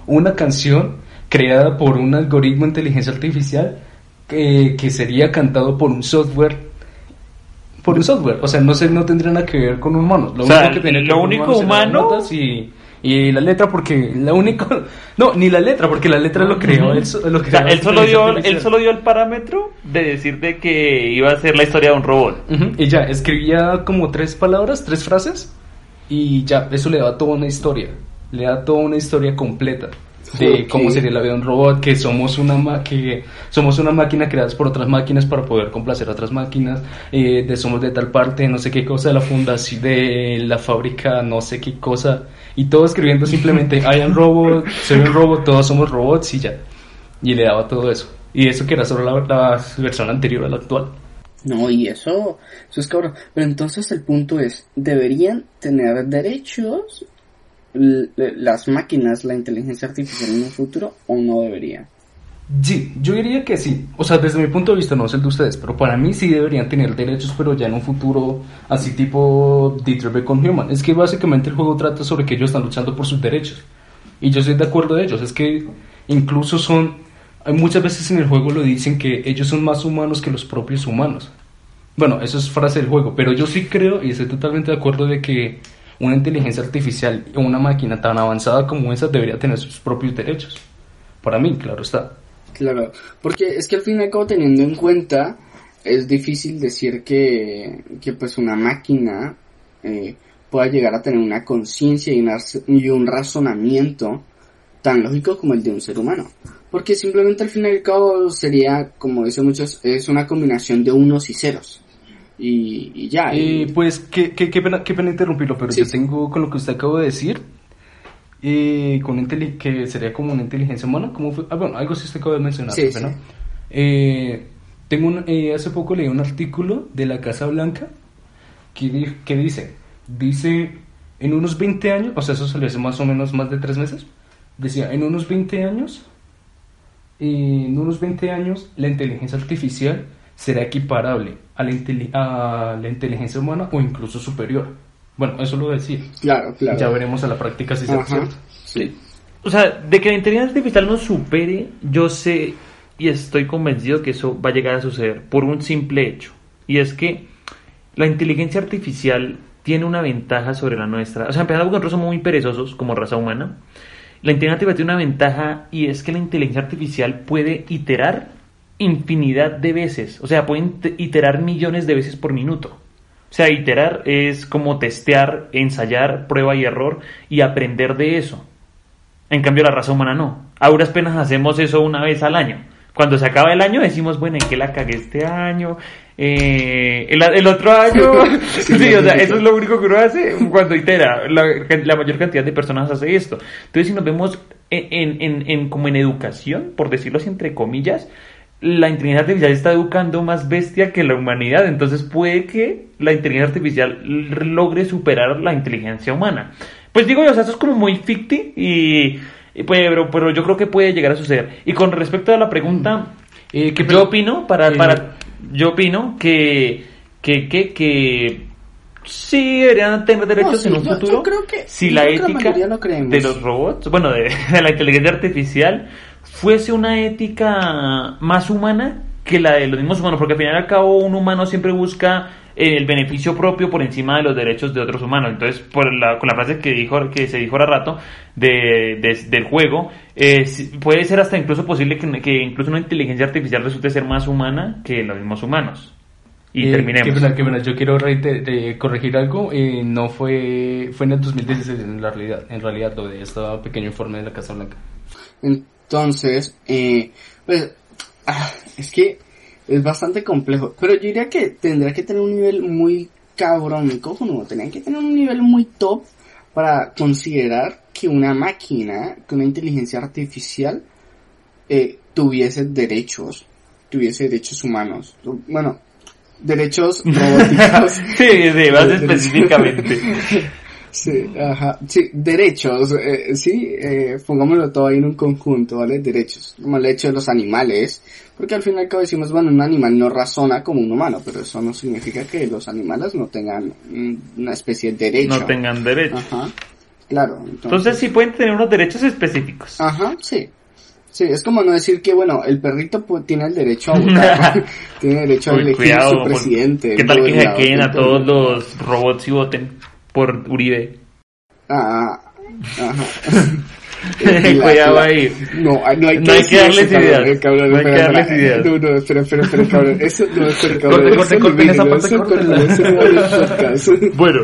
una canción creada por un algoritmo de inteligencia artificial que, que sería cantado por un software por un software, o sea, no se no tendría nada que ver con humanos. Lo O sea, único que que lo con único humano- notas y, y la letra porque la único no, ni la letra porque la letra lo creó él, lo O sea, creó él solo dio, él artificial. solo dio el parámetro de decir de que iba a ser la historia de un robot. Ujú, Y ya, escribía como tres palabras, tres frases y ya, eso le da toda una historia, le da toda una historia completa de cómo sería la vida de un robot, que somos una ma- que somos una máquina creadas por otras máquinas para poder complacer a otras máquinas, eh, de somos de tal parte, no sé qué cosa, de la fundación de la fábrica, no sé qué cosa, y todo escribiendo simplemente I am robot, soy un robot, todos somos robots y ya, y le daba todo eso. Y eso que era solo la, la versión anterior a la actual. No, y eso, eso es cabrón. Pero entonces el punto es, ¿deberían tener derechos las máquinas, la inteligencia artificial en un futuro o no deberían? Sí, yo diría que sí. O sea, desde mi punto de vista, no sé el de ustedes, pero para mí sí deberían tener derechos, pero ya en un futuro así tipo Detroit Become Human. Es que básicamente el juego trata sobre que ellos están luchando por sus derechos. Y yo estoy de acuerdo de ellos. Es que incluso son... Muchas veces en el juego lo dicen que ellos son más humanos que los propios humanos. Bueno, eso es frase del juego, pero yo sí creo y estoy totalmente de acuerdo de que una inteligencia artificial o una máquina tan avanzada como esa debería tener sus propios derechos. Para mí, claro está. Claro, porque es que al fin y al cabo teniendo en cuenta, es difícil decir que, que pues una máquina eh, pueda llegar a tener una conciencia y, y un razonamiento tan lógico como el de un ser humano. Porque simplemente al fin y al cabo sería, como dicen muchos, es una combinación de unos y ceros. Y, y ya. y- Eh, pues qué, qué, qué pena, qué pena interrumpirlo, pero Sí, yo tengo con lo que usted acabó de decir, eh, con que sería como una inteligencia humana, ¿cómo fue? Ah, bueno, algo sí usted acaba de mencionar, Sí, sí. Eh, tengo un- eh, hace poco leí un artículo de la Casa Blanca que, que dice, dice, en unos 20 años, o sea, eso salió hace más o menos más de tres meses, decía, en unos 20 años, en unos 20 años, la inteligencia artificial será equiparable a la, inteli- a la inteligencia humana o incluso superior. Bueno, eso lo voy a decir. Claro, claro. Ya veremos a la práctica si Ajá, cierto. sí. O sea, de que la inteligencia artificial nos supere, yo sé y estoy convencido que eso va a llegar a suceder por un simple hecho. Y es que la inteligencia artificial tiene una ventaja sobre la nuestra. O sea, empezando porque nosotros somos muy perezosos como raza humana. La inteligencia artificial tiene una ventaja y es que la inteligencia artificial puede iterar infinidad de veces. O sea, puede int- iterar millones de veces por minuto. O sea, iterar es como testear, ensayar, prueba y error y aprender de eso. En cambio, la raza humana no. A duras penas hacemos eso una vez al año. Cuando se acaba el año decimos, bueno, ¿en qué la cagué este año? Eh, el, el otro año. sí, o sea, eso es lo único que uno hace cuando itera. La, la mayor cantidad de personas hace esto. Entonces, si nos vemos en, en, en- como en educación, por decirlo así entre comillas, la inteligencia artificial está educando más bestia que la humanidad, entonces puede que la inteligencia artificial logre superar la inteligencia humana. Pues digo yo, o sea, eso es como muy ficti y, y pues, pero, pero yo creo que puede llegar a suceder. Y con respecto a la pregunta, Eh, ¿qué yo pre- opino para, eh, para yo opino que que que que sí deberían tener derechos sí, en un yo- yo futuro. creo que- si yo la que la ética creemos. de los robots, bueno, de, de la inteligencia artificial fuese una ética más humana que la de los mismos humanos, porque al final y al cabo un humano siempre busca eh, el beneficio propio por encima de los derechos de otros humanos. Entonces, por la, con la frase que dijo que se dijo ahora rato de, de- del juego, eh, puede ser hasta incluso posible que, que incluso una inteligencia artificial resulte ser más humana que los mismos humanos. Y Eh, terminemos. Qué pena, qué pena. Yo quiero reiter- eh, corregir algo. eh, no fue fue en el 2016 en la realidad. En realidad lo de este pequeño informe de la Casa Blanca. Entonces, eh, pues, ah, es que es bastante complejo. Pero yo diría que tendría que tener un nivel muy cabrón, cojonudo. Tendría que tener un nivel muy top para considerar que una máquina, que una inteligencia artificial eh, tuviese derechos, tuviese derechos humanos. Bueno, derechos robóticos. sí, sí, más específicamente. Sí, ajá, sí, derechos, eh, sí, eh, pongámoslo todo ahí en un conjunto, ¿vale? Derechos, como el hecho de los animales, porque al fin y al cabo decimos, bueno, un animal no razona como un humano, pero eso no significa que los animales no tengan una especie de derecho. No tengan derecho. Ajá, claro. Entonces, Entonces sí pueden tener unos derechos específicos. Ajá, sí. Sí, es como no decir que, bueno, el perrito pues, tiene el derecho a votar, tiene derecho a Uy, elegir cuidado, su presidente. ¿Qué tal que hackeen a todo. todos los robots y voten por Uribe? Ah, ajá. La- Cuidado la- ahí. No, no hay que, No hay que darles eso, ideas. eh, cabrón, No hay que espera, darles ideas. No, no, espera, espera, espera, cabrón. Eso no, espera, cabrón. Corte, corte, corte, esa parte, el podcast. Bueno,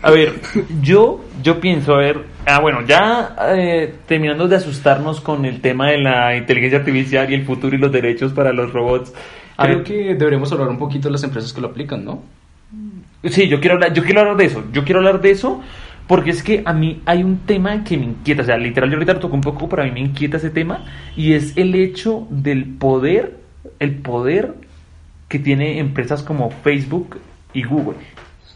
a ver, yo, yo pienso, a ver, ah, bueno, ya eh, terminando de asustarnos con el tema de la inteligencia artificial y el futuro y los derechos para los robots. Creo creo que deberíamos hablar un poquito de las empresas que lo aplican, ¿no? Sí, yo quiero hablar, yo quiero hablar de eso. Yo quiero hablar de eso porque es que a mí hay un tema que me inquieta. O sea, literal, yo ahorita lo toco un poco, pero a mí me inquieta ese tema. Y es el hecho del poder, el poder que tiene empresas como Facebook y Google.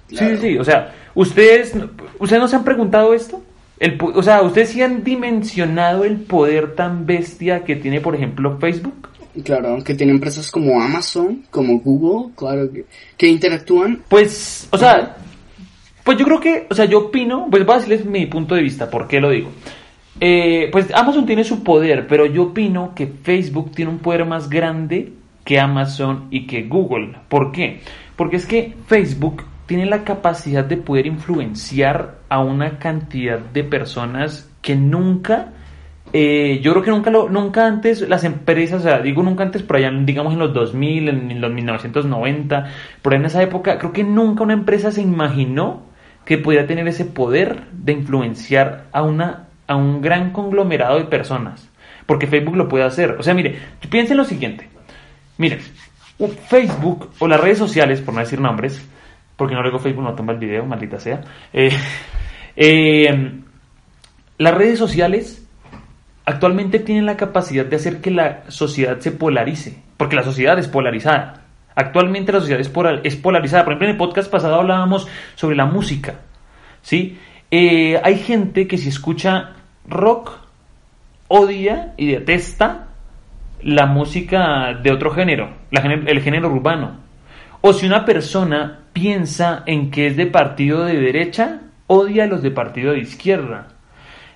Sí, sí, sí. O sea, ustedes, ustedes no se han preguntado esto. El, o sea, ustedes sí han dimensionado el poder tan bestia que tiene, por ejemplo, Facebook. Claro, aunque tiene empresas como Amazon, como Google, claro, que, interactúan. Pues, o sea, pues yo creo que, o sea, yo opino, pues voy a decirles mi punto de vista, ¿por qué lo digo? Eh, pues Amazon tiene su poder, pero yo opino que Facebook tiene un poder más grande que Amazon y que Google. ¿Por qué? Porque es que Facebook tiene la capacidad de poder influenciar a una cantidad de personas que nunca eh, yo creo que nunca lo, nunca antes las empresas, o sea, digo nunca antes, por allá, digamos en los 2000, en, los 1990, por ahí en esa época, creo que nunca una empresa se imaginó que pudiera tener ese poder de influenciar a una a un gran conglomerado de personas, porque Facebook lo puede hacer. O sea, mire, piensen lo siguiente. Miren, Facebook o las redes sociales, por no decir nombres, porque no luego Facebook no toma el video, maldita sea. eh, eh, las redes sociales actualmente tienen la capacidad de hacer que la sociedad se polarice, porque la sociedad es polarizada. Actualmente la sociedad es, polar- es polarizada. Por ejemplo, en el podcast pasado hablábamos sobre la música. ¿sí? Eh, hay gente que si escucha rock, odia y detesta la música de otro género, género- el género urbano. O si una persona piensa en que es de partido de derecha, odia a los de partido de izquierda.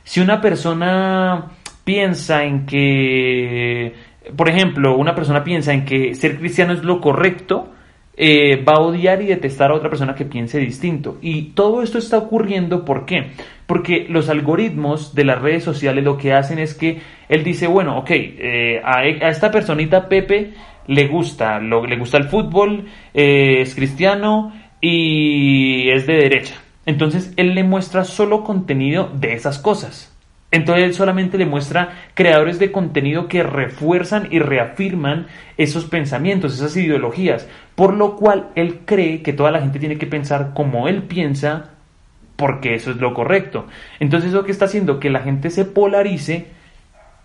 Si una persona piensa en que, por ejemplo, una persona piensa en que ser cristiano es lo correcto, eh, va a odiar y detestar a otra persona que piense distinto. Y todo esto está ocurriendo, ¿por qué? Porque los algoritmos de las redes sociales lo que hacen es que él dice, bueno, ok, eh, a, a esta personita Pepe le gusta, lo- le gusta el fútbol, eh, es cristiano y es de derecha. Entonces él le muestra solo contenido de esas cosas. Entonces él solamente le muestra creadores de contenido que refuerzan y reafirman esos pensamientos, esas ideologías, por lo cual él cree que toda la gente tiene que pensar como él piensa porque eso es lo correcto. Entonces lo que está haciendo que la gente se polarice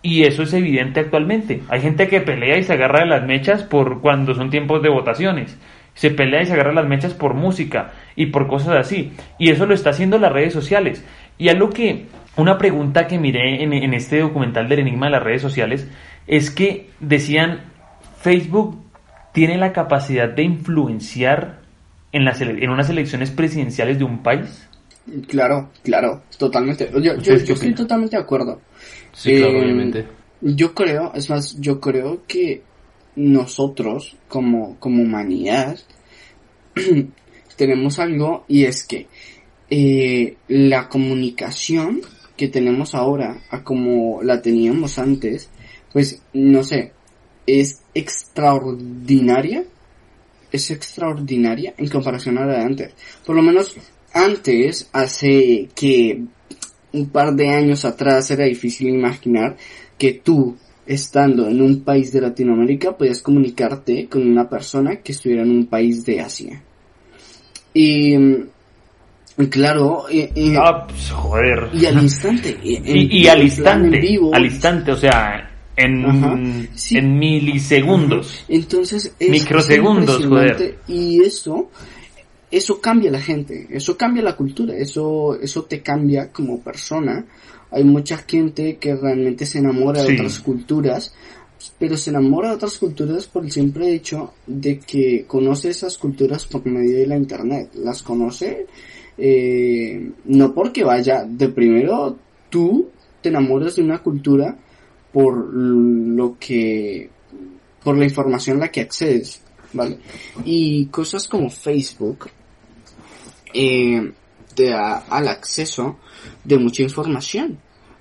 y eso es evidente actualmente. Hay gente que pelea y se agarra de las mechas por cuando son tiempos de votaciones. Se pelea y se agarra de las mechas por música y por cosas así. Y eso lo está haciendo las redes sociales. Y algo que, una pregunta que miré en, en este documental del enigma de las redes sociales, es que decían, Facebook tiene la capacidad de influenciar en, las, ele- en unas elecciones presidenciales de un país. Claro, claro, totalmente. Yo, yo, ¿Ustedes qué yo estoy totalmente de acuerdo. Sí, claro, Eh, obviamente. Yo creo, es más, yo creo que nosotros, como, como humanidad, tenemos algo y es que eh, la comunicación que tenemos ahora a como la teníamos antes, pues no sé, es extraordinaria, es extraordinaria en comparación a la de antes. Por lo menos antes, hace que un par de años atrás era difícil imaginar que tú, estando en un país de Latinoamérica, podías comunicarte con una persona que estuviera en un país de Asia. Y mm, Claro, y, y- Ah, pues, joder. y al instante. Y, en- Y, y al instante, vivo. al instante, o sea, en, sí. en milisegundos. Entonces es Microsegundos, es impresionante. Y eso, eso cambia a la gente, eso cambia la cultura, eso, eso te cambia como persona. Hay mucha gente que realmente se enamora de otras culturas, pero se enamora de otras culturas por el simple hecho de que conoce esas culturas por medio de la internet. Las conoce, eh, no porque vaya, de primero tú te enamoras de una cultura por lo que por la información a la que accedes, ¿vale? Y cosas como Facebook eh, te da al acceso de mucha información,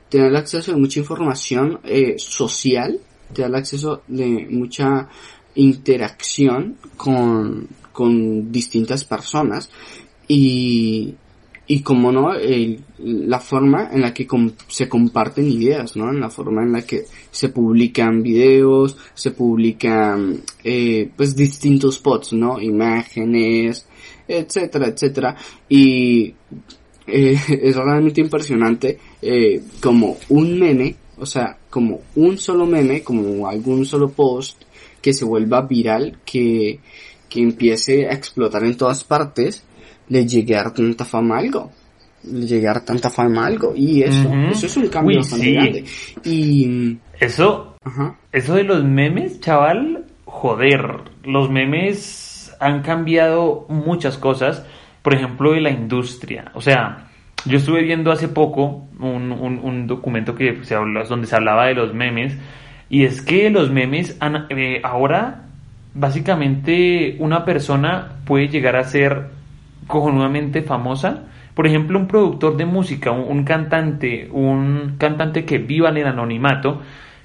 te da el acceso de mucha información eh, social, te da el acceso de mucha interacción con, con distintas personas y, y como no, el- la forma en la que se comparten ideas, ¿no? En la forma en la que se publican videos, se publican, eh, pues distintos posts, ¿no? Imágenes, etcétera, etcétera. Y eh, es realmente impresionante eh, como un meme, o sea, como un solo meme, como algún solo post que se vuelva viral, que, que empiece a explotar en todas partes, le llegue a dar tanta fama a algo. Le a dar tanta fama a algo. Y eso, eso es un cambio Uy, bastante sí. grande. Y, Eso, ajá, eso de los memes, chaval, joder, los memes han cambiado muchas cosas, por ejemplo, de la industria. O sea, yo estuve viendo hace poco un, un- un documento que se donde se hablaba de los memes, y es que los memes han- eh, ahora, básicamente, una persona puede llegar a ser cojonudamente famosa. Por ejemplo, un productor de música, un, un cantante, un cantante que viva en el anonimato,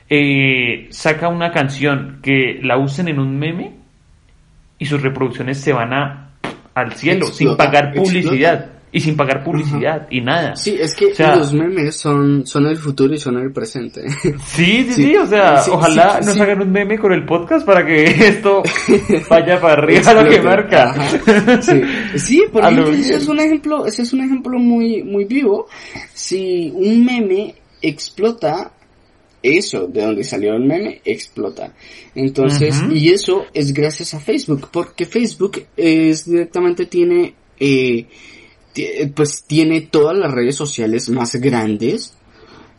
eh, saca una canción que la usen en un meme y sus reproducciones se van a al cielo sin pagar publicidad explota. Y sin pagar publicidad y nada. sí, es que O sea, los memes son, son el futuro y son el presente. Sí, sí, sí, Sí, o sea, sí, ojalá nos hagan un meme con el podcast para que esto vaya para arriba lo que marca. Ajá. Sí, sí por ejemplo, ese es un ejemplo, ese es un ejemplo muy, muy vivo. Si un meme explota, eso, de donde salió el meme, explota. Entonces, y eso es gracias a Facebook, porque Facebook es directamente tiene, eh, pues tiene todas las redes sociales más grandes,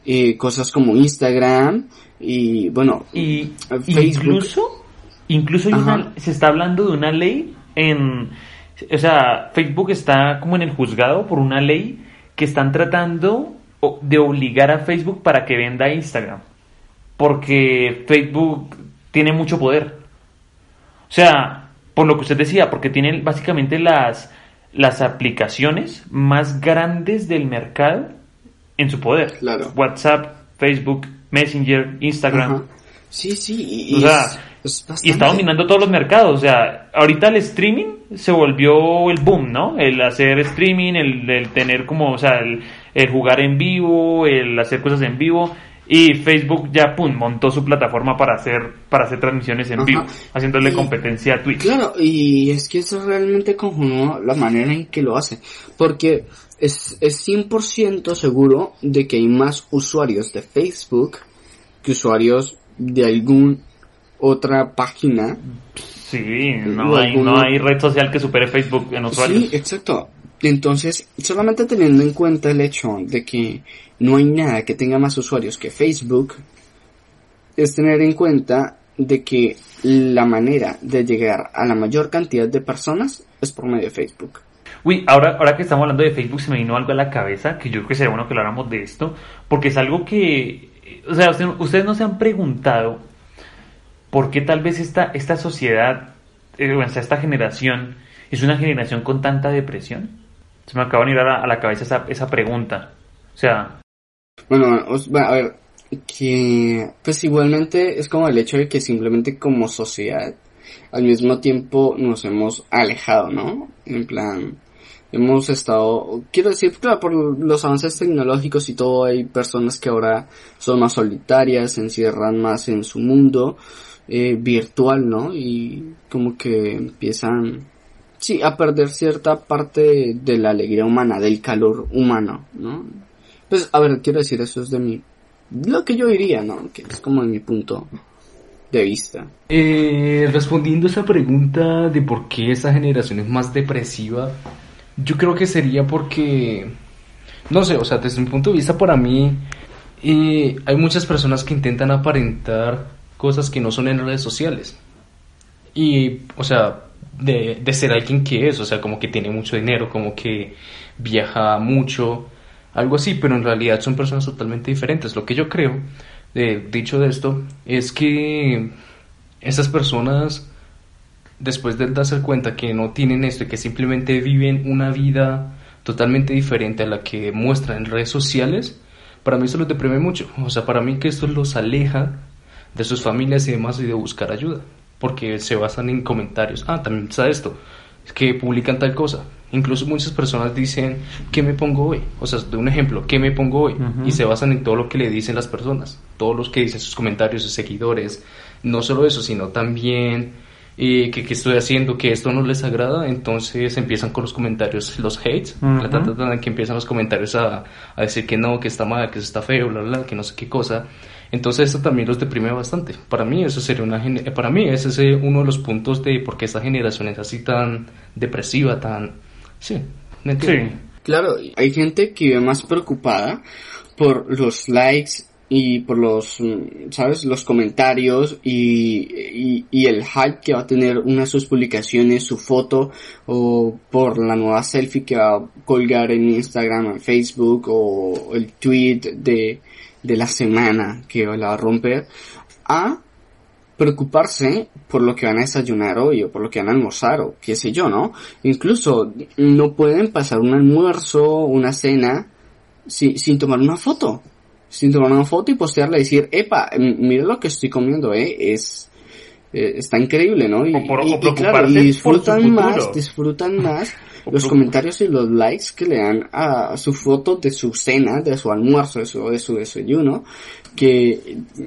eh, cosas como Instagram, y bueno, Y Facebook. incluso, incluso hay una- se está hablando de una ley en, o sea, Facebook está como en el juzgado por una ley que están tratando de obligar a Facebook para que venda Instagram, porque Facebook tiene mucho poder. O sea, por lo que usted decía, porque tiene básicamente las las aplicaciones más grandes del mercado en su poder. Claro. WhatsApp, Facebook, Messenger, Instagram. Ajá. Sí, sí, y, O y sea, es- es Y está dominando todos los mercados. O sea, ahorita el streaming se volvió el boom, ¿no? El hacer streaming, el, el tener como, o sea, el, el jugar en vivo, el hacer cosas en vivo. Y Facebook ya, pum, montó su plataforma para hacer, para hacer transmisiones en Ajá. vivo, haciéndole Y- competencia a Twitch. Claro, y es que eso realmente conjunó la manera en que lo hace. Porque es, es 100% seguro de que hay más usuarios de Facebook que usuarios de algún otra página. Sí, no hay, no hay red social que supere Facebook en usuarios. Sí, exacto. Entonces, solamente teniendo en cuenta el hecho de que no hay nada que tenga más usuarios que Facebook, es tener en cuenta de que la manera de llegar a la mayor cantidad de personas es por medio de Facebook. Uy, ahora, ahora que estamos hablando de Facebook se me vino algo a la cabeza, que yo creo que sería bueno que habláramos de esto, porque es algo que, o sea, usted- ustedes no se han preguntado por qué tal vez esta, esta sociedad, eh, o sea, esta generación, es una generación con tanta depresión. Se me acaba de venir a la, a la cabeza esa, esa pregunta. O sea, Bueno, a ver, que pues igualmente es como el hecho de que simplemente como sociedad al mismo tiempo nos hemos alejado, ¿no? En plan, hemos estado, quiero decir, claro, por los avances tecnológicos y todo, hay personas que ahora son más solitarias, se encierran más en su mundo eh, virtual, ¿no? Y como que empiezan sí, a perder cierta parte de la alegría humana, del calor humano, ¿no? Pues, a ver, quiero decir, eso es de mi, lo que yo diría, ¿no? Que es como de mi punto de vista. Eh, respondiendo a esa pregunta de por qué esa generación es más depresiva, yo creo que sería porque, no sé, o sea, desde mi punto de vista, para mí, eh, hay muchas personas que intentan aparentar cosas que no son en redes sociales. Y, o sea, de, de ser alguien que es, o sea, como que tiene mucho dinero, como que viaja mucho, algo así, pero en realidad son personas totalmente diferentes. Lo que yo creo, eh, dicho de esto, es que esas personas, después de darse cuenta que no tienen esto y que simplemente viven una vida totalmente diferente a la que muestran en redes sociales, para mí eso los deprime mucho. O sea, para mí que esto los aleja de sus familias y demás y de buscar ayuda. Porque se basan en comentarios. Ah, también está esto. Es que publican tal cosa. Incluso muchas personas dicen, ¿qué me pongo hoy? O sea, de un ejemplo, ¿qué me pongo hoy? Y se basan en todo lo que le dicen las personas. Todos los que dicen sus comentarios, sus seguidores. No solo eso, sino también eh, que, que estoy haciendo, que esto no les agrada. Entonces empiezan con los comentarios, los hates. Ujú. ta, ta, ta, que empiezan los comentarios a, a decir que no, que está mal, que eso está feo, bla, bla, que no sé qué cosa. Entonces esto también los deprime bastante. Para mí eso sería una para mí ese es eh, uno de los puntos de por qué esta generación es así tan depresiva, tan sí, ¿me entiendes? Sí. Claro, hay gente que vive más preocupada por los likes y por los, mm, ¿sabes? Los comentarios y, y, y el hype que va a tener una de sus publicaciones, su foto, o por la nueva selfie que va a colgar en Instagram, en Facebook, o el tweet de, de la semana que la va a romper, a preocuparse por lo que van a desayunar hoy o por lo que van a almorzar o qué sé yo, ¿no? Incluso no pueden pasar un almuerzo, una cena sin, sin tomar una foto. Sin tomar una foto y postearla y decir, epa, mira lo que estoy comiendo, eh, es, eh, está increíble, ¿no? Y, O por- o y- y preocuparse claro, y por su disfrutan más, disfrutan más los comentarios y los likes que le dan a su foto de su cena, de su almuerzo, de su, de su desayuno, que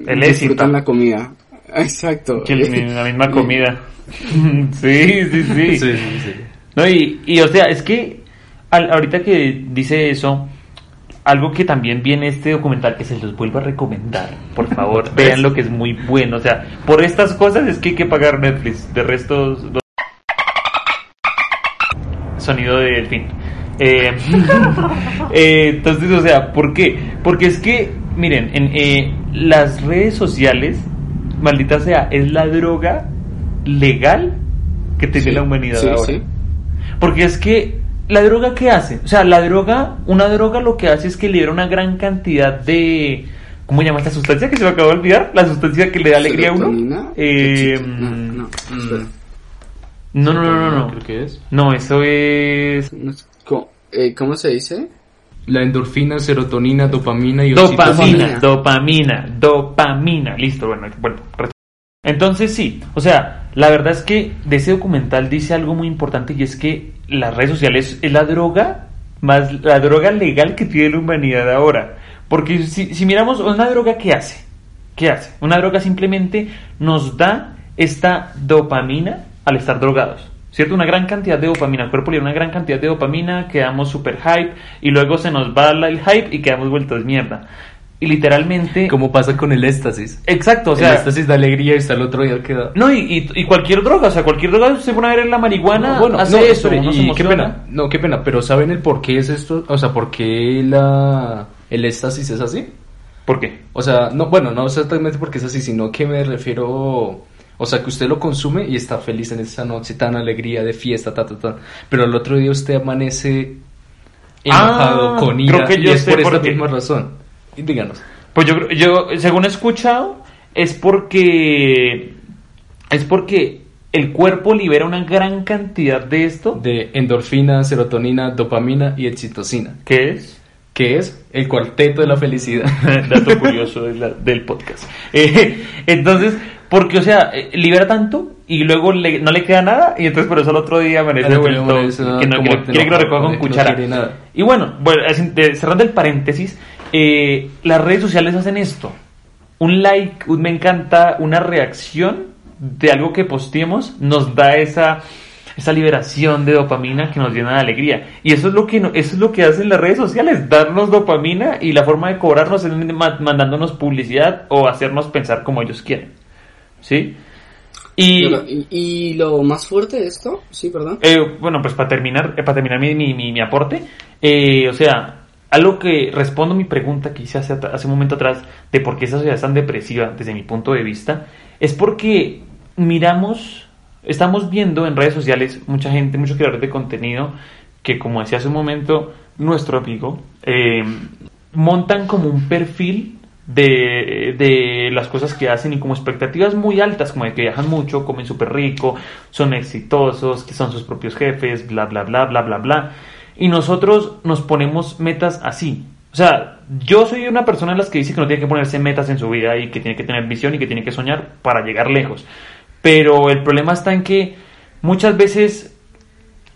El disfrutan éxito. la comida. Exacto. Que la misma comida. sí, sí, sí. Sí, sí. No, y, y o sea, es que al- ahorita que dice eso, algo que también viene este documental que se los vuelvo a recomendar, por favor, vean lo que es muy bueno. O sea, por estas cosas es que hay que pagar Netflix. De resto, lo- sonido de delfín. Eh, eh, entonces, o sea, ¿por qué? Porque es que, miren, en eh, las redes sociales, maldita sea, es la droga legal que tiene Sí, la humanidad sí, ahora. sí. Porque es que la droga qué hace? O sea, la droga, una droga lo que hace es que libera una gran cantidad de ¿cómo se llama esta sustancia que se me acabó de olvidar? La sustancia que le da alegría a uno. Eh, no, no, no, no, no, no, no. Creo que es. No, eso es No sé, ¿Cómo, eh, ¿cómo se dice? La endorfina, serotonina, dopamina y dopamina, dopamina, dopamina. Listo, bueno, bueno. Entonces sí, o sea, la verdad es que de ese documental dice algo muy importante y es que las redes sociales es la droga más la droga legal que tiene la humanidad ahora. Porque si, si miramos una droga, ¿qué hace? ¿Qué hace? Una droga simplemente nos da esta dopamina al estar drogados. ¿Cierto? Una gran cantidad de dopamina. El cuerpo le da una gran cantidad de dopamina, quedamos super hype y luego se nos va el hype y quedamos vueltos mierda. Y literalmente... Como pasa con el éxtasis. Exacto, o el sea... éxtasis da alegría y hasta el otro día queda. No, y, y, y cualquier droga, o sea, cualquier droga se pone a ver en la marihuana, No, bueno, hace no, eso, uno se y qué pena, no, qué pena, pero ¿saben el por qué es esto? O sea, ¿por qué la, el éxtasis es así? ¿Por qué? O sea, no, bueno, no exactamente porque es así, sino que me refiero, o sea, que usted lo consume y está feliz en esa noche tan alegría de fiesta, ta, ta, ta, pero el otro día usted amanece enojado Ah, con ira creo que y yo es sé por esta qué. misma razón. Y díganos. Pues yo, yo, según he escuchado, es porque es porque el cuerpo libera una gran cantidad de esto, De endorfina, serotonina, dopamina y oxitocina, que es que es el cuarteto de la felicidad. dato curioso de la- del podcast. Eh, entonces, porque, o sea, eh, libera tanto y luego le- no le queda nada y entonces por eso el otro día amanece vuelto que no quiere, que lo recoja con cuchara. Y bueno, bueno cerrando el paréntesis, eh, las redes sociales hacen esto. Un like, un me encanta, una reacción de algo que posteemos nos da esa esa liberación de dopamina que nos llena de alegría. Y eso es lo que, no- eso es lo que hacen las redes sociales, darnos dopamina y la forma de cobrarnos es ma- mandándonos publicidad o hacernos pensar como ellos quieren. ¿Sí? Y, y, y lo más fuerte de esto, sí, perdón. eh, bueno, pues para terminar, eh, para terminar mi, mi, mi- mi aporte, eh, o sea, algo que respondo a mi pregunta que hice hace, hace un momento atrás de por qué esa sociedad es tan depresiva desde mi punto de vista, es porque miramos, estamos viendo en redes sociales mucha gente, muchos creadores de contenido que, como decía hace un momento nuestro amigo, eh, montan como un perfil de, de las cosas que hacen y como expectativas muy altas, como de que viajan mucho, comen súper rico, son exitosos, que son sus propios jefes, bla, bla, bla, bla, bla, bla. Y nosotros nos ponemos metas así. O sea, yo soy una persona de las que dice que no tiene que ponerse metas en su vida y que tiene que tener visión y que tiene que soñar para llegar lejos. Pero el problema está en que muchas veces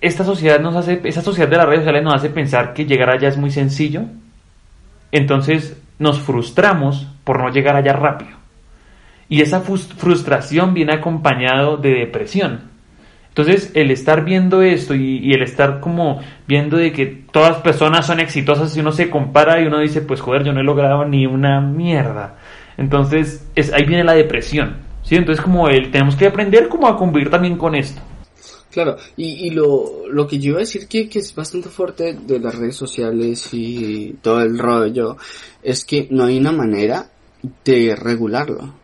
esta sociedad nos hace, esta sociedad de las redes sociales nos hace pensar que llegar allá es muy sencillo. Entonces nos frustramos por no llegar allá rápido. Y esa frustración viene acompañado de depresión. Entonces, el estar viendo esto y, el estar como viendo de que todas personas son exitosas y uno se compara y uno dice, pues joder, yo no he logrado ni una mierda. Entonces, es, ahí viene la depresión. ¿sí? Entonces, como el, tenemos que aprender como a convivir también con esto. Claro, y, y lo, lo que yo iba a decir que, que es bastante fuerte de las redes sociales y todo el rollo es que no hay una manera de regularlo.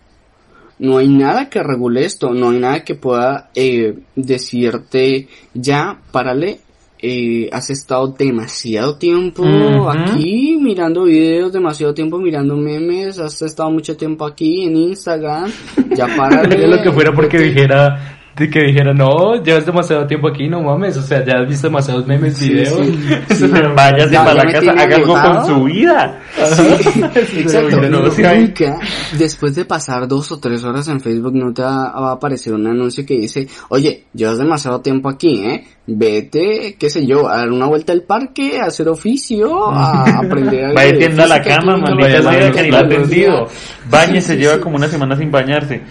No hay nada que regule esto, no hay nada que pueda eh, decirte ya, párale, eh, has estado demasiado tiempo aquí mirando videos, demasiado tiempo mirando memes, has estado mucho tiempo aquí en Instagram, ya párale. Haría lo que fuera porque vete". dijera, de que dijera, no, llevas demasiado tiempo aquí, no mames, o sea, ya has visto demasiados memes, Sí, videos. sí. Váyase Ya- para ya la casa, haga algo con su vida. Sí, exacto. No, No, sí. nunca, después de pasar dos o tres horas en Facebook, no te va a aparecer un anuncio que dice, oye, llevas demasiado tiempo aquí, ¿eh? Vete, qué sé yo, a dar una vuelta al parque, a hacer oficio, a aprender algo Vaya tienda a la cama, maldita sea, que ni la atendido. Bañe Sí, se sí, lleva sí. como una semana sin bañarse.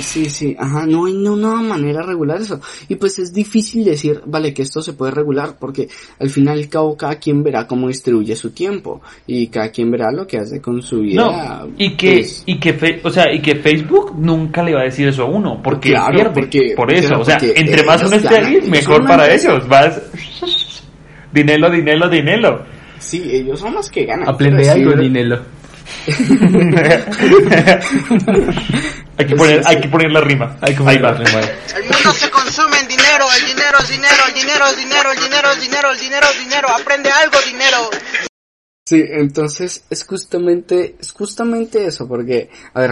Sí, sí, ajá, no hay no, una manera de regular eso. Y pues es difícil decir, vale, que esto se puede regular, porque al final y al cabo cada quien verá cómo distribuye su tiempo, y cada quien verá lo que hace con su vida. No, y que, pues, y que, fe- o sea, y que Facebook nunca le va a decir eso a uno, porque Claro, pierde. porque- por eso, claro, o sea, entre más uno esté ahí, mejor para empresa. ellos. Vas, dinero, dinero, dinero. Sí, ellos son los que ganan. Aprende sí, algo. Dinelo. Hay que poner, hay que poner la rima. Hay que Ahí va. ponerle, madre. El mundo se consume en dinero, el dinero es dinero, el dinero es dinero, el dinero es dinero, el dinero es dinero, aprende algo dinero. Sí, entonces es justamente, es justamente eso, porque, a ver,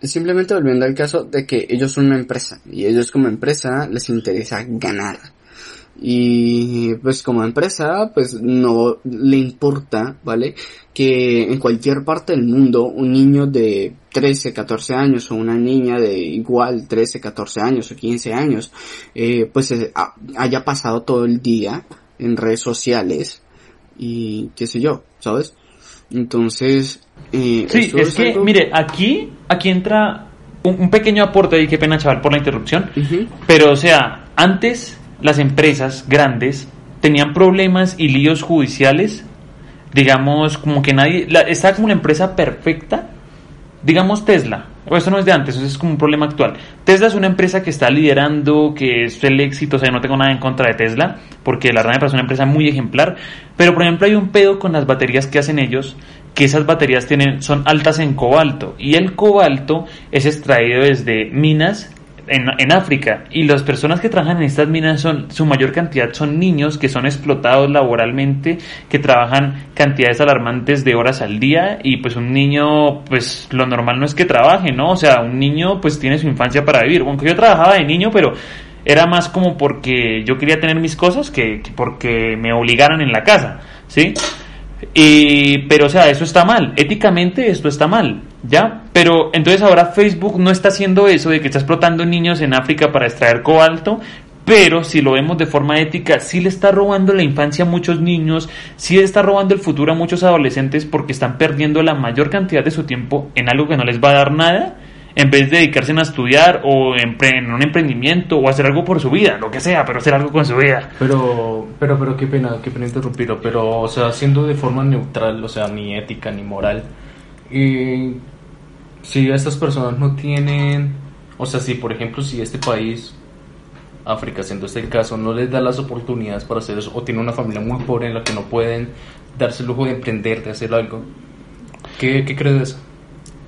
simplemente volviendo al caso de que ellos son una empresa, y ellos como empresa les interesa ganar. Y pues como empresa, pues no le importa, ¿vale? Que en cualquier parte del mundo un niño de 13, 14 años o una niña de igual 13, 14 años o 15 años, eh, pues eh, ha- haya pasado todo el día en redes sociales y qué sé yo, ¿sabes? Entonces, eh, Sí, es que, algo- mire, aquí, aquí entra un, un pequeño aporte y qué pena chaval por la interrupción. Pero, o sea, antes las empresas grandes tenían problemas y líos judiciales, digamos, como que nadie, la, estaba como la empresa perfecta, digamos Tesla, o esto no es de antes, eso es como un problema actual. Tesla es una empresa que está liderando, que es el éxito, o sea, no tengo nada en contra de Tesla, porque la verdad parece una empresa muy ejemplar, pero por ejemplo hay un pedo con las baterías que hacen ellos, que esas baterías tienen, son altas en cobalto, y el cobalto es extraído desde minas en, en África. Y las personas que trabajan en estas minas son su mayor cantidad son niños que son explotados laboralmente que trabajan cantidades alarmantes de horas al día. Y pues un niño pues lo normal no es que trabaje no o sea un niño pues tiene su infancia para vivir. Bueno que yo trabajaba de niño pero era más como porque yo quería tener mis cosas que, que porque me obligaran en la casa sí y, pero, o sea, eso está mal. Éticamente esto está mal, ¿ya? Pero entonces ahora Facebook no está haciendo eso de que está explotando niños en África para extraer cobalto, pero si lo vemos de forma ética, sí le está robando la infancia a muchos niños, sí le está robando el futuro a muchos adolescentes porque están perdiendo la mayor cantidad de su tiempo en algo que no les va a dar nada en vez de dedicarse a estudiar o en, un emprendimiento o hacer algo por su vida, lo que sea, pero hacer algo con su vida. Pero, pero, pero qué pena, qué pena interrumpirlo, pero, o sea, siendo de forma neutral, o sea, ni ética ni moral, y si estas personas no tienen, o sea, si por ejemplo, si este país, África, siendo este el caso, no les da las oportunidades para hacer eso, o tiene una familia muy pobre en la que no pueden darse el lujo de emprender, de hacer algo, ¿qué, qué crees de eso?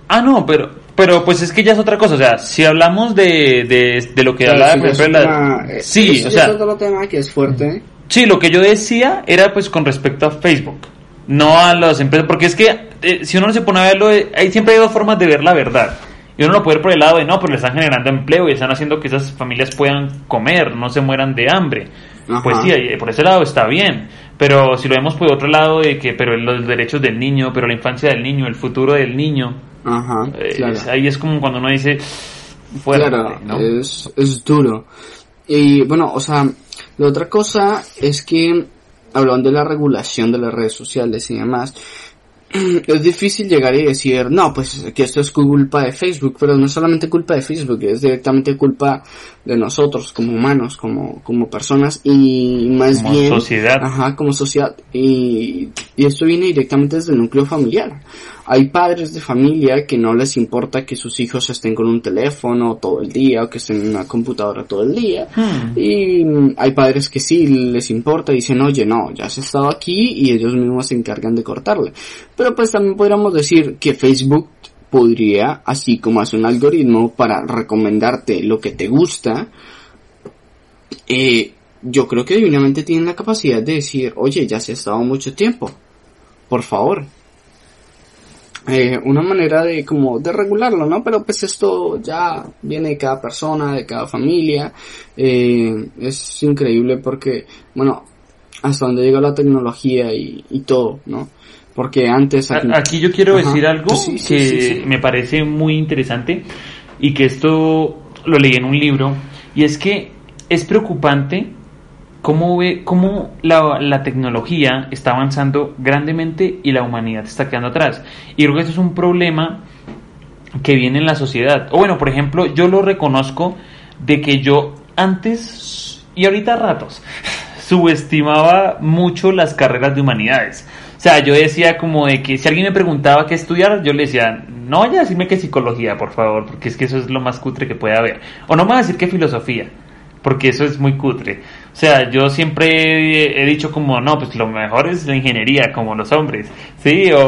Ah, no, pero, pero pues es que ya es otra cosa, o sea, si hablamos de, de, de lo que hablaba, por es ejemplo, la- una- eh, sí, es- o es sea, otro tema que es fuerte. Sí, lo que yo decía era pues con respecto a Facebook, no a las empresas, porque es que eh, si uno no se pone a verlo, eh, hay siempre hay dos formas de ver la verdad. Y uno lo puede ver por el lado de no, pero le están generando empleo y están haciendo que esas familias puedan comer, no se mueran de hambre. Ajá. Pues sí, ahí- por ese lado está bien. Pero si lo vemos por otro lado de que, pero los derechos del niño, pero la infancia del niño, el futuro del niño, Ajá, eh, claro. es- ahí es como cuando uno dice, fuera, claro, ¿no? es, es duro. Y bueno, o sea, la otra cosa es que, hablando de la regulación de las redes sociales y demás, es difícil llegar y decir, no, pues que esto es culpa de Facebook, pero no es solamente culpa de Facebook, es directamente culpa de nosotros como humanos, como, como personas y más Como bien... sociedad. Ajá, como sociedad. Y, y esto viene directamente desde el núcleo familiar. Hay padres de familia que no les importa que sus hijos estén con un teléfono todo el día o que estén en una computadora todo el día. Hmm. Y mm, hay padres que sí les importa y dicen, oye, no, ya has estado aquí y ellos mismos se encargan de cortarle. Pero pues también podríamos decir que Facebook podría, así como hace un algoritmo para recomendarte lo que te gusta, eh, yo creo que divinamente tienen la capacidad de decir, oye, ya se ha estado mucho tiempo, por favor. Eh, una manera de como de regularlo, ¿no? Pero pues esto ya viene de cada persona, de cada familia. Eh, es increíble porque, bueno, hasta donde llega la tecnología y, y todo, ¿no? Porque antes... A- Aquí yo quiero Ajá. decir algo sí, sí, que sí. me parece muy interesante y que esto lo leí en un libro y es que es preocupante cómo, ve, cómo la, la tecnología está avanzando grandemente y la humanidad está quedando atrás. Y creo que eso es un problema que viene en la sociedad. O bueno, por ejemplo, yo lo reconozco de que yo antes y ahorita ratos subestimaba mucho las carreras de humanidades. O sea, yo decía como de que si alguien me preguntaba qué estudiar, yo le decía, no vaya a decirme que psicología, por favor, porque es que eso es lo más cutre que puede haber. O no me va a decir que filosofía, porque eso es muy cutre. O sea, yo siempre he dicho como, no, pues lo mejor es la ingeniería, como los hombres, ¿sí? O,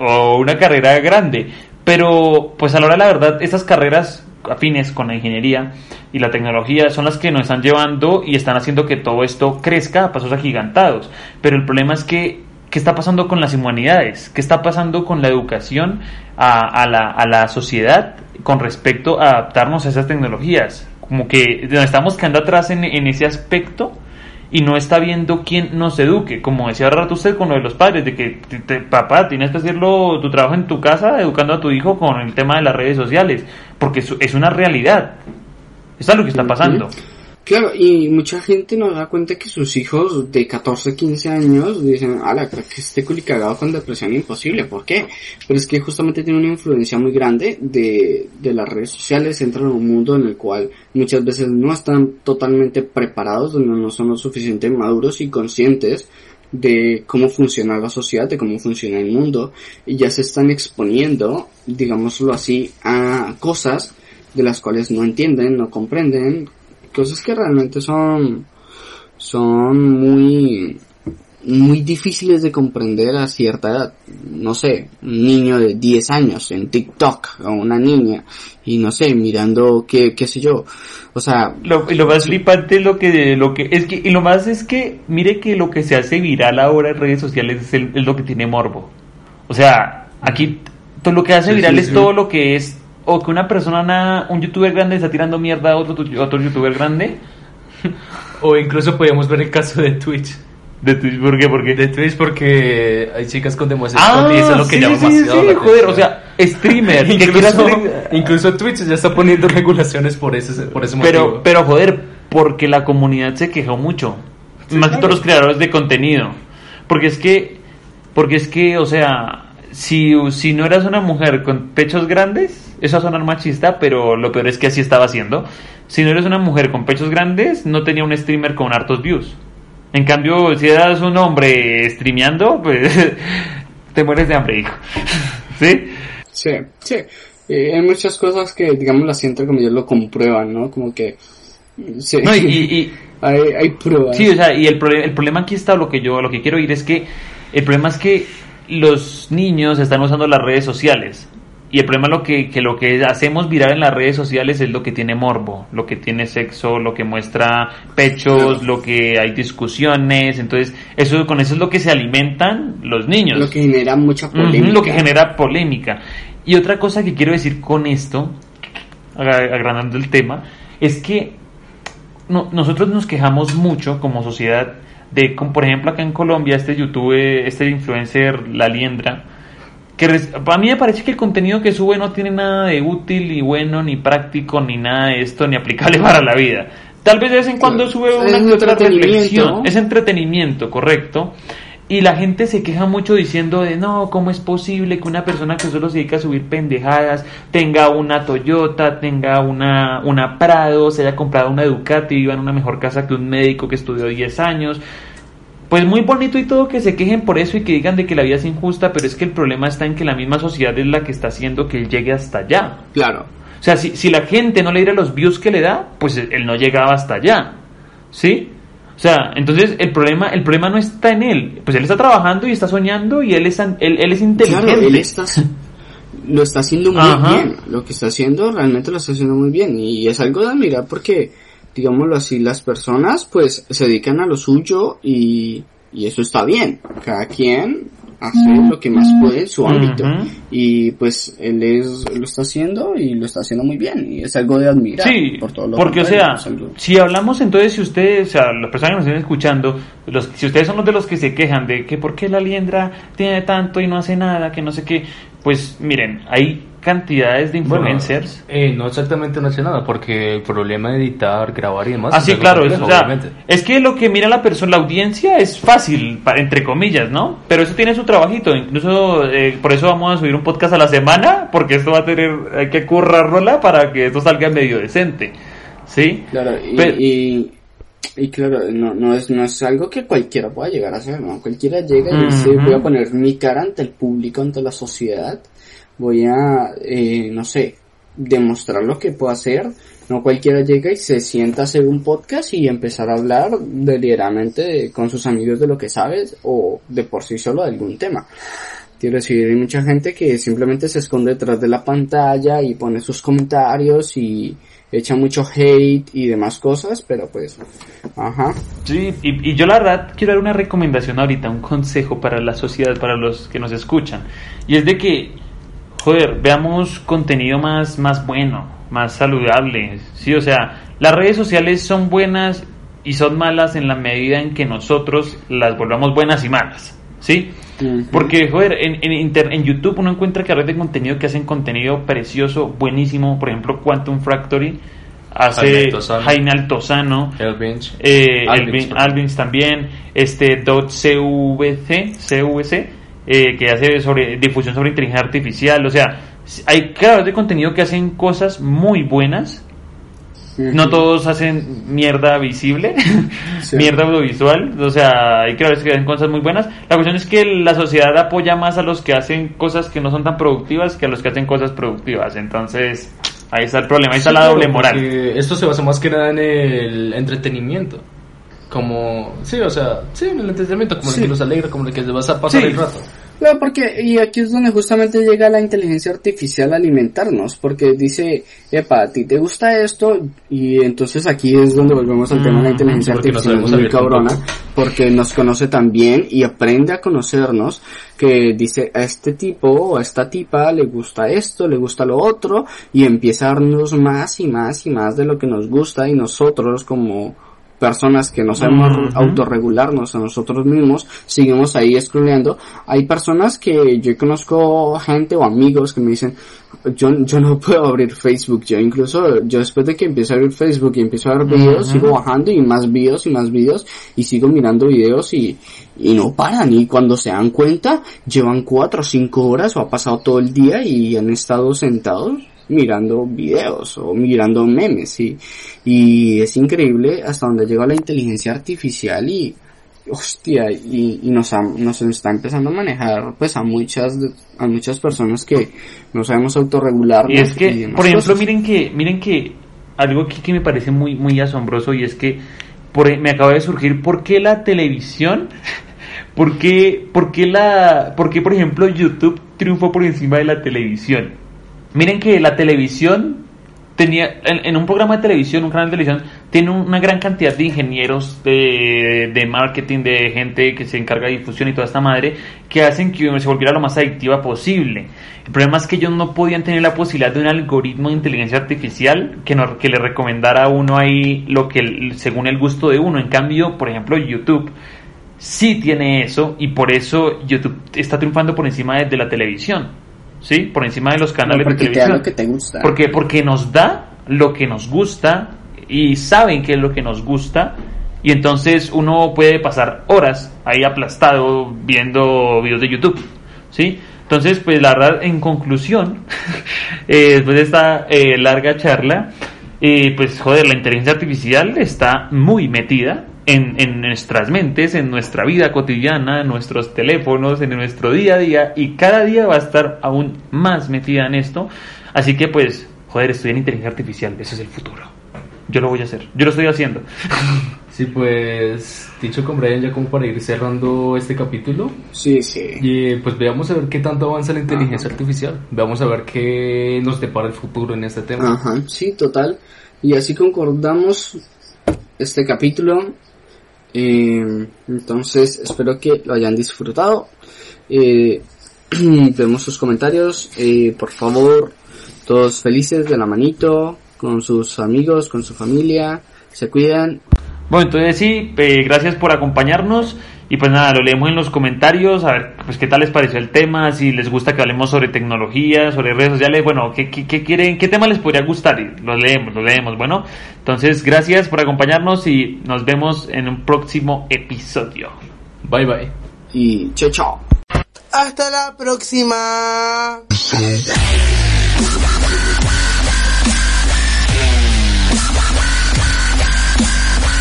o una carrera grande. Pero, pues a la hora de la verdad, esas carreras afines con la ingeniería y la tecnología son las que nos están llevando y están haciendo que todo esto crezca a pasos agigantados. Pero el problema es que, ¿qué está pasando con las humanidades? ¿Qué está pasando con la educación a, la, a la sociedad con respecto a adaptarnos a esas tecnologías? Como que estamos quedando atrás en, en ese aspecto y no está viendo quién nos eduque. Como decía rato usted con lo de los padres, de que te- te- papá, tienes que hacerlo tu trabajo en tu casa educando a tu hijo con el tema de las redes sociales, porque es, es una realidad. Eso es lo que está pasando. Claro, y mucha gente no da cuenta que sus hijos de 14, 15 años dicen, ala, que esté culicagado con depresión imposible, ¿por qué? Pero es que justamente tiene una influencia muy grande de, de las redes sociales, entran en un mundo en el cual muchas veces no están totalmente preparados, donde no son lo suficientemente maduros y conscientes de cómo funciona la sociedad, de cómo funciona el mundo, y ya se están exponiendo, digámoslo así, a cosas de las cuales no entienden, no comprenden, cosas que realmente son son muy muy difíciles de comprender a cierta edad. No sé, un niño de 10 años en TikTok o una niña y no sé, mirando qué qué sé yo. O sea, Lo, y lo más flipante es lo que, lo que es que, y lo más es que, mire que lo que se hace viral ahora en redes sociales es, el- es lo que tiene morbo. O sea, aquí todo lo que hace Sí, viral sí, es sí. todo lo que es, o que una persona, un youtuber grande está tirando mierda a otro, tu- otro youtuber grande. O incluso podemos ver el caso de Twitch. De Twitch, ¿por qué? ¿Por qué? De Twitch porque hay chicas con demasiado Ah, y eso es lo que sí, llama sí, demasiado sí, la joder, o sea, streamer, incluso, incluso Twitch ya está poniendo regulaciones por ese, por ese Pero, motivo. pero joder, porque la comunidad se quejó mucho. Más que todos los creadores de contenido. Porque es que, porque es que, o sea, si, si no eras una mujer con pechos grandes, eso sonar machista, pero lo peor es que así estaba haciendo. Si no eres una mujer con pechos grandes, no tenía un streamer con hartos views. En cambio, si eras un hombre streameando, pues te mueres de hambre, hijo. ¿Sí? Sí, sí. Eh, hay muchas cosas que, digamos, las siento como ellos lo comprueban, ¿no? Como que... Sí. No, y, y- y- hay, hay pruebas. Sí, o sea, y el, prole- el problema aquí está, lo que yo lo que quiero oír es que el problema es que los niños están usando las redes sociales. Y el problema es lo que, que lo que hacemos viral en las redes sociales es lo que tiene morbo, lo que tiene sexo, lo que muestra pechos, lo que hay discusiones, entonces eso con eso es lo que se alimentan los niños. Lo que genera mucha polémica. lo que genera polémica. Y otra cosa que quiero decir con esto, agra- agrandando el tema, es que no- nosotros nos quejamos mucho como sociedad de, como por ejemplo acá en Colombia, este YouTube, este influencer La Liendra, que a mí me parece que el contenido que sube no tiene nada de útil, ni bueno, ni práctico, ni nada de esto, ni aplicable para la vida. Tal vez de vez en cuando sube una que otra reflexión. Es entretenimiento, correcto. Y la gente se queja mucho diciendo de no, ¿cómo es posible que una persona que solo se dedica a subir pendejadas tenga una Toyota, tenga una, una Prado, se haya comprado una Ducati viva en una mejor casa que un médico que estudió 10 años? Pues muy bonito y todo que se quejen por eso y que digan de que la vida es injusta, pero es que el problema está en que la misma sociedad es la que está haciendo que él llegue hasta allá. Claro. O sea, si, si la gente no le diera los views que le da, pues él no llegaba hasta allá. ¿Sí? O sea, entonces el problema, el problema no está en él. Pues él está trabajando y está soñando y él es, él, él es inteligente. Claro, él está, lo está haciendo muy Ajá. bien. Lo que está haciendo realmente lo está haciendo muy bien. Y es algo de admirar porque, digámoslo así, las personas pues se dedican a lo suyo y, y eso está bien. Cada quien hace lo que más puede en su ámbito. Y pues él es, lo está haciendo y lo está haciendo muy bien. Y es algo de admirar. Sí, por todo lo porque o sea, si hablamos entonces, si ustedes, o sea, las personas que nos estén escuchando, los, si ustedes son los de los que se quejan de que por qué la liendra tiene tanto y no hace nada, que no sé qué, pues miren, hay cantidades de Bueno, influencers. eh, no exactamente no hace nada, porque el problema de editar, grabar y demás. Ah, es sí, algo claro, es, complejo, o sea, es que lo que mira la persona, la audiencia es fácil, entre comillas, ¿no? Pero eso tiene su trabajito, incluso eh, por eso vamos a subir un podcast a la semana, porque esto va a tener, hay que currarla para que esto salga medio decente, ¿sí? Claro, y, Pero- y, y claro, no, no, es, no es algo que cualquiera pueda llegar a hacer, ¿no? Cualquiera llega y dice, voy a poner mi cara ante el público, ante la sociedad, voy a, eh, no sé, demostrar lo que puedo hacer. No cualquiera llega y se sienta a hacer un podcast y empezar a hablar deliberadamente de- con sus amigos de lo que sabes o de por sí solo de algún tema. Quiero decir, hay mucha gente que simplemente se esconde detrás de la pantalla y pone sus comentarios y echa mucho hate y demás cosas, pero pues, ajá. Sí, y, y yo la verdad quiero dar una recomendación ahorita, un consejo para la sociedad, para los que nos escuchan. Y es de que, joder, veamos contenido más, más bueno, más saludable. Sí, o sea, las redes sociales son buenas y son malas en la medida en que nosotros las volvamos buenas y malas. ¿Sí? Porque, joder, en, en, inter- en YouTube uno encuentra creadores de contenido que hacen contenido precioso, buenísimo. Por ejemplo, Quantum Factory hace Jaime Altozano. Jaime Altozano. El bench. Eh, Alvins. Alvins también, este Dot CVC, CVC eh, que hace sobre difusión sobre inteligencia artificial, o sea, hay creadores de contenido que hacen cosas muy buenas, no todos hacen mierda visible, Sí. mierda audiovisual, o sea, hay creadores que hacen cosas muy buenas. La cuestión es que la sociedad apoya más a los que hacen cosas que no son tan productivas que a los que hacen cosas productivas, entonces ahí está el problema, ahí está la doble moral. Esto se basa más que nada en el entretenimiento. Como, sí, o sea, sí, en el entretenimiento, como Sí. el que los alegra, como el que te vas a pasar Sí. el rato. Claro, porque, y aquí es donde justamente llega la inteligencia artificial a alimentarnos, porque dice, epa, a ti te gusta esto, y entonces aquí es donde volvemos al tema de la inteligencia porque nos artificial, muy cabrona, porque nos conoce tan bien y aprende a conocernos, que dice, a este tipo o a esta tipa le gusta esto, le gusta lo otro, y empieza a darnos más y más y más de lo que nos gusta, y nosotros como personas que no sabemos autorregularnos a nosotros mismos, seguimos ahí scrolleando. Hay personas que yo conozco gente o amigos que me dicen, yo, yo no puedo abrir Facebook, yo incluso, yo después de que empiezo a abrir Facebook y empiezo a ver videos, sigo bajando y más videos y más videos y sigo mirando videos y, y no paran. Y cuando se dan cuenta llevan cuatro o cinco horas o ha pasado todo el día y han estado sentados mirando videos o mirando memes, ¿sí? Y es increíble hasta donde llega la inteligencia artificial y, hostia, y, y nos, ha- nos está empezando a manejar, pues, a muchas, a muchas personas que no sabemos autorregularnos. Y es que, por ejemplo, cosas. miren que, miren que algo aquí que me parece muy, muy asombroso y es que por, e, me acaba de surgir por qué la televisión, por qué, por qué la, por qué, por ejemplo YouTube triunfó por encima de la televisión. Miren que la televisión tenía en, en un programa de televisión, un canal de televisión, tiene una gran cantidad de ingenieros de, marketing, de gente que se encarga de difusión y toda esta madre, que hacen que se volviera lo más adictiva posible. El problema es que ellos no podían tener la posibilidad de un algoritmo de inteligencia artificial que, nos- que le recomendara a uno ahí lo que según el gusto de uno. En cambio, por ejemplo, YouTube sí tiene eso y por eso YouTube está triunfando por encima de la televisión. ¿Sí? Por encima de los canales de porque te televisión. lo que te gusta. Porque, porque nos da lo que nos gusta y saben qué es lo que nos gusta y entonces uno puede pasar horas ahí aplastado viendo videos de YouTube, ¿sí? Entonces, pues la verdad, en conclusión, eh, después de esta eh, larga charla, eh, pues joder, la inteligencia artificial está muy metida en, en nuestras mentes, en nuestra vida cotidiana, en nuestros teléfonos, en nuestro día a día y cada día va a estar aún más metida en esto. Así que pues, joder, estudiar inteligencia artificial, ese es el futuro. Yo lo voy a hacer, yo lo estoy haciendo. Sí, pues dicho con Brian ya como para ir cerrando este capítulo, Sí, sí. y pues veamos a ver qué tanto avanza la inteligencia artificial, veamos a ver qué nos depara el futuro en este tema. Ajá, sí, total. Y así concordamos este capítulo. Eh, entonces, espero que lo hayan disfrutado. Eh, vemos sus comentarios. Eh, por favor, todos felices de la manito, con sus amigos, con su familia. Se cuidan. Bueno, entonces sí, eh, gracias por acompañarnos y pues nada, lo leemos en los comentarios, a ver pues qué tal les pareció el tema, si les gusta que hablemos sobre tecnología, sobre redes sociales, bueno, qué, qué, qué quieren, qué tema les podría gustar y lo leemos, lo leemos, bueno, entonces gracias por acompañarnos y nos vemos en un próximo episodio. Bye bye. Y chao, chao. Hasta la próxima.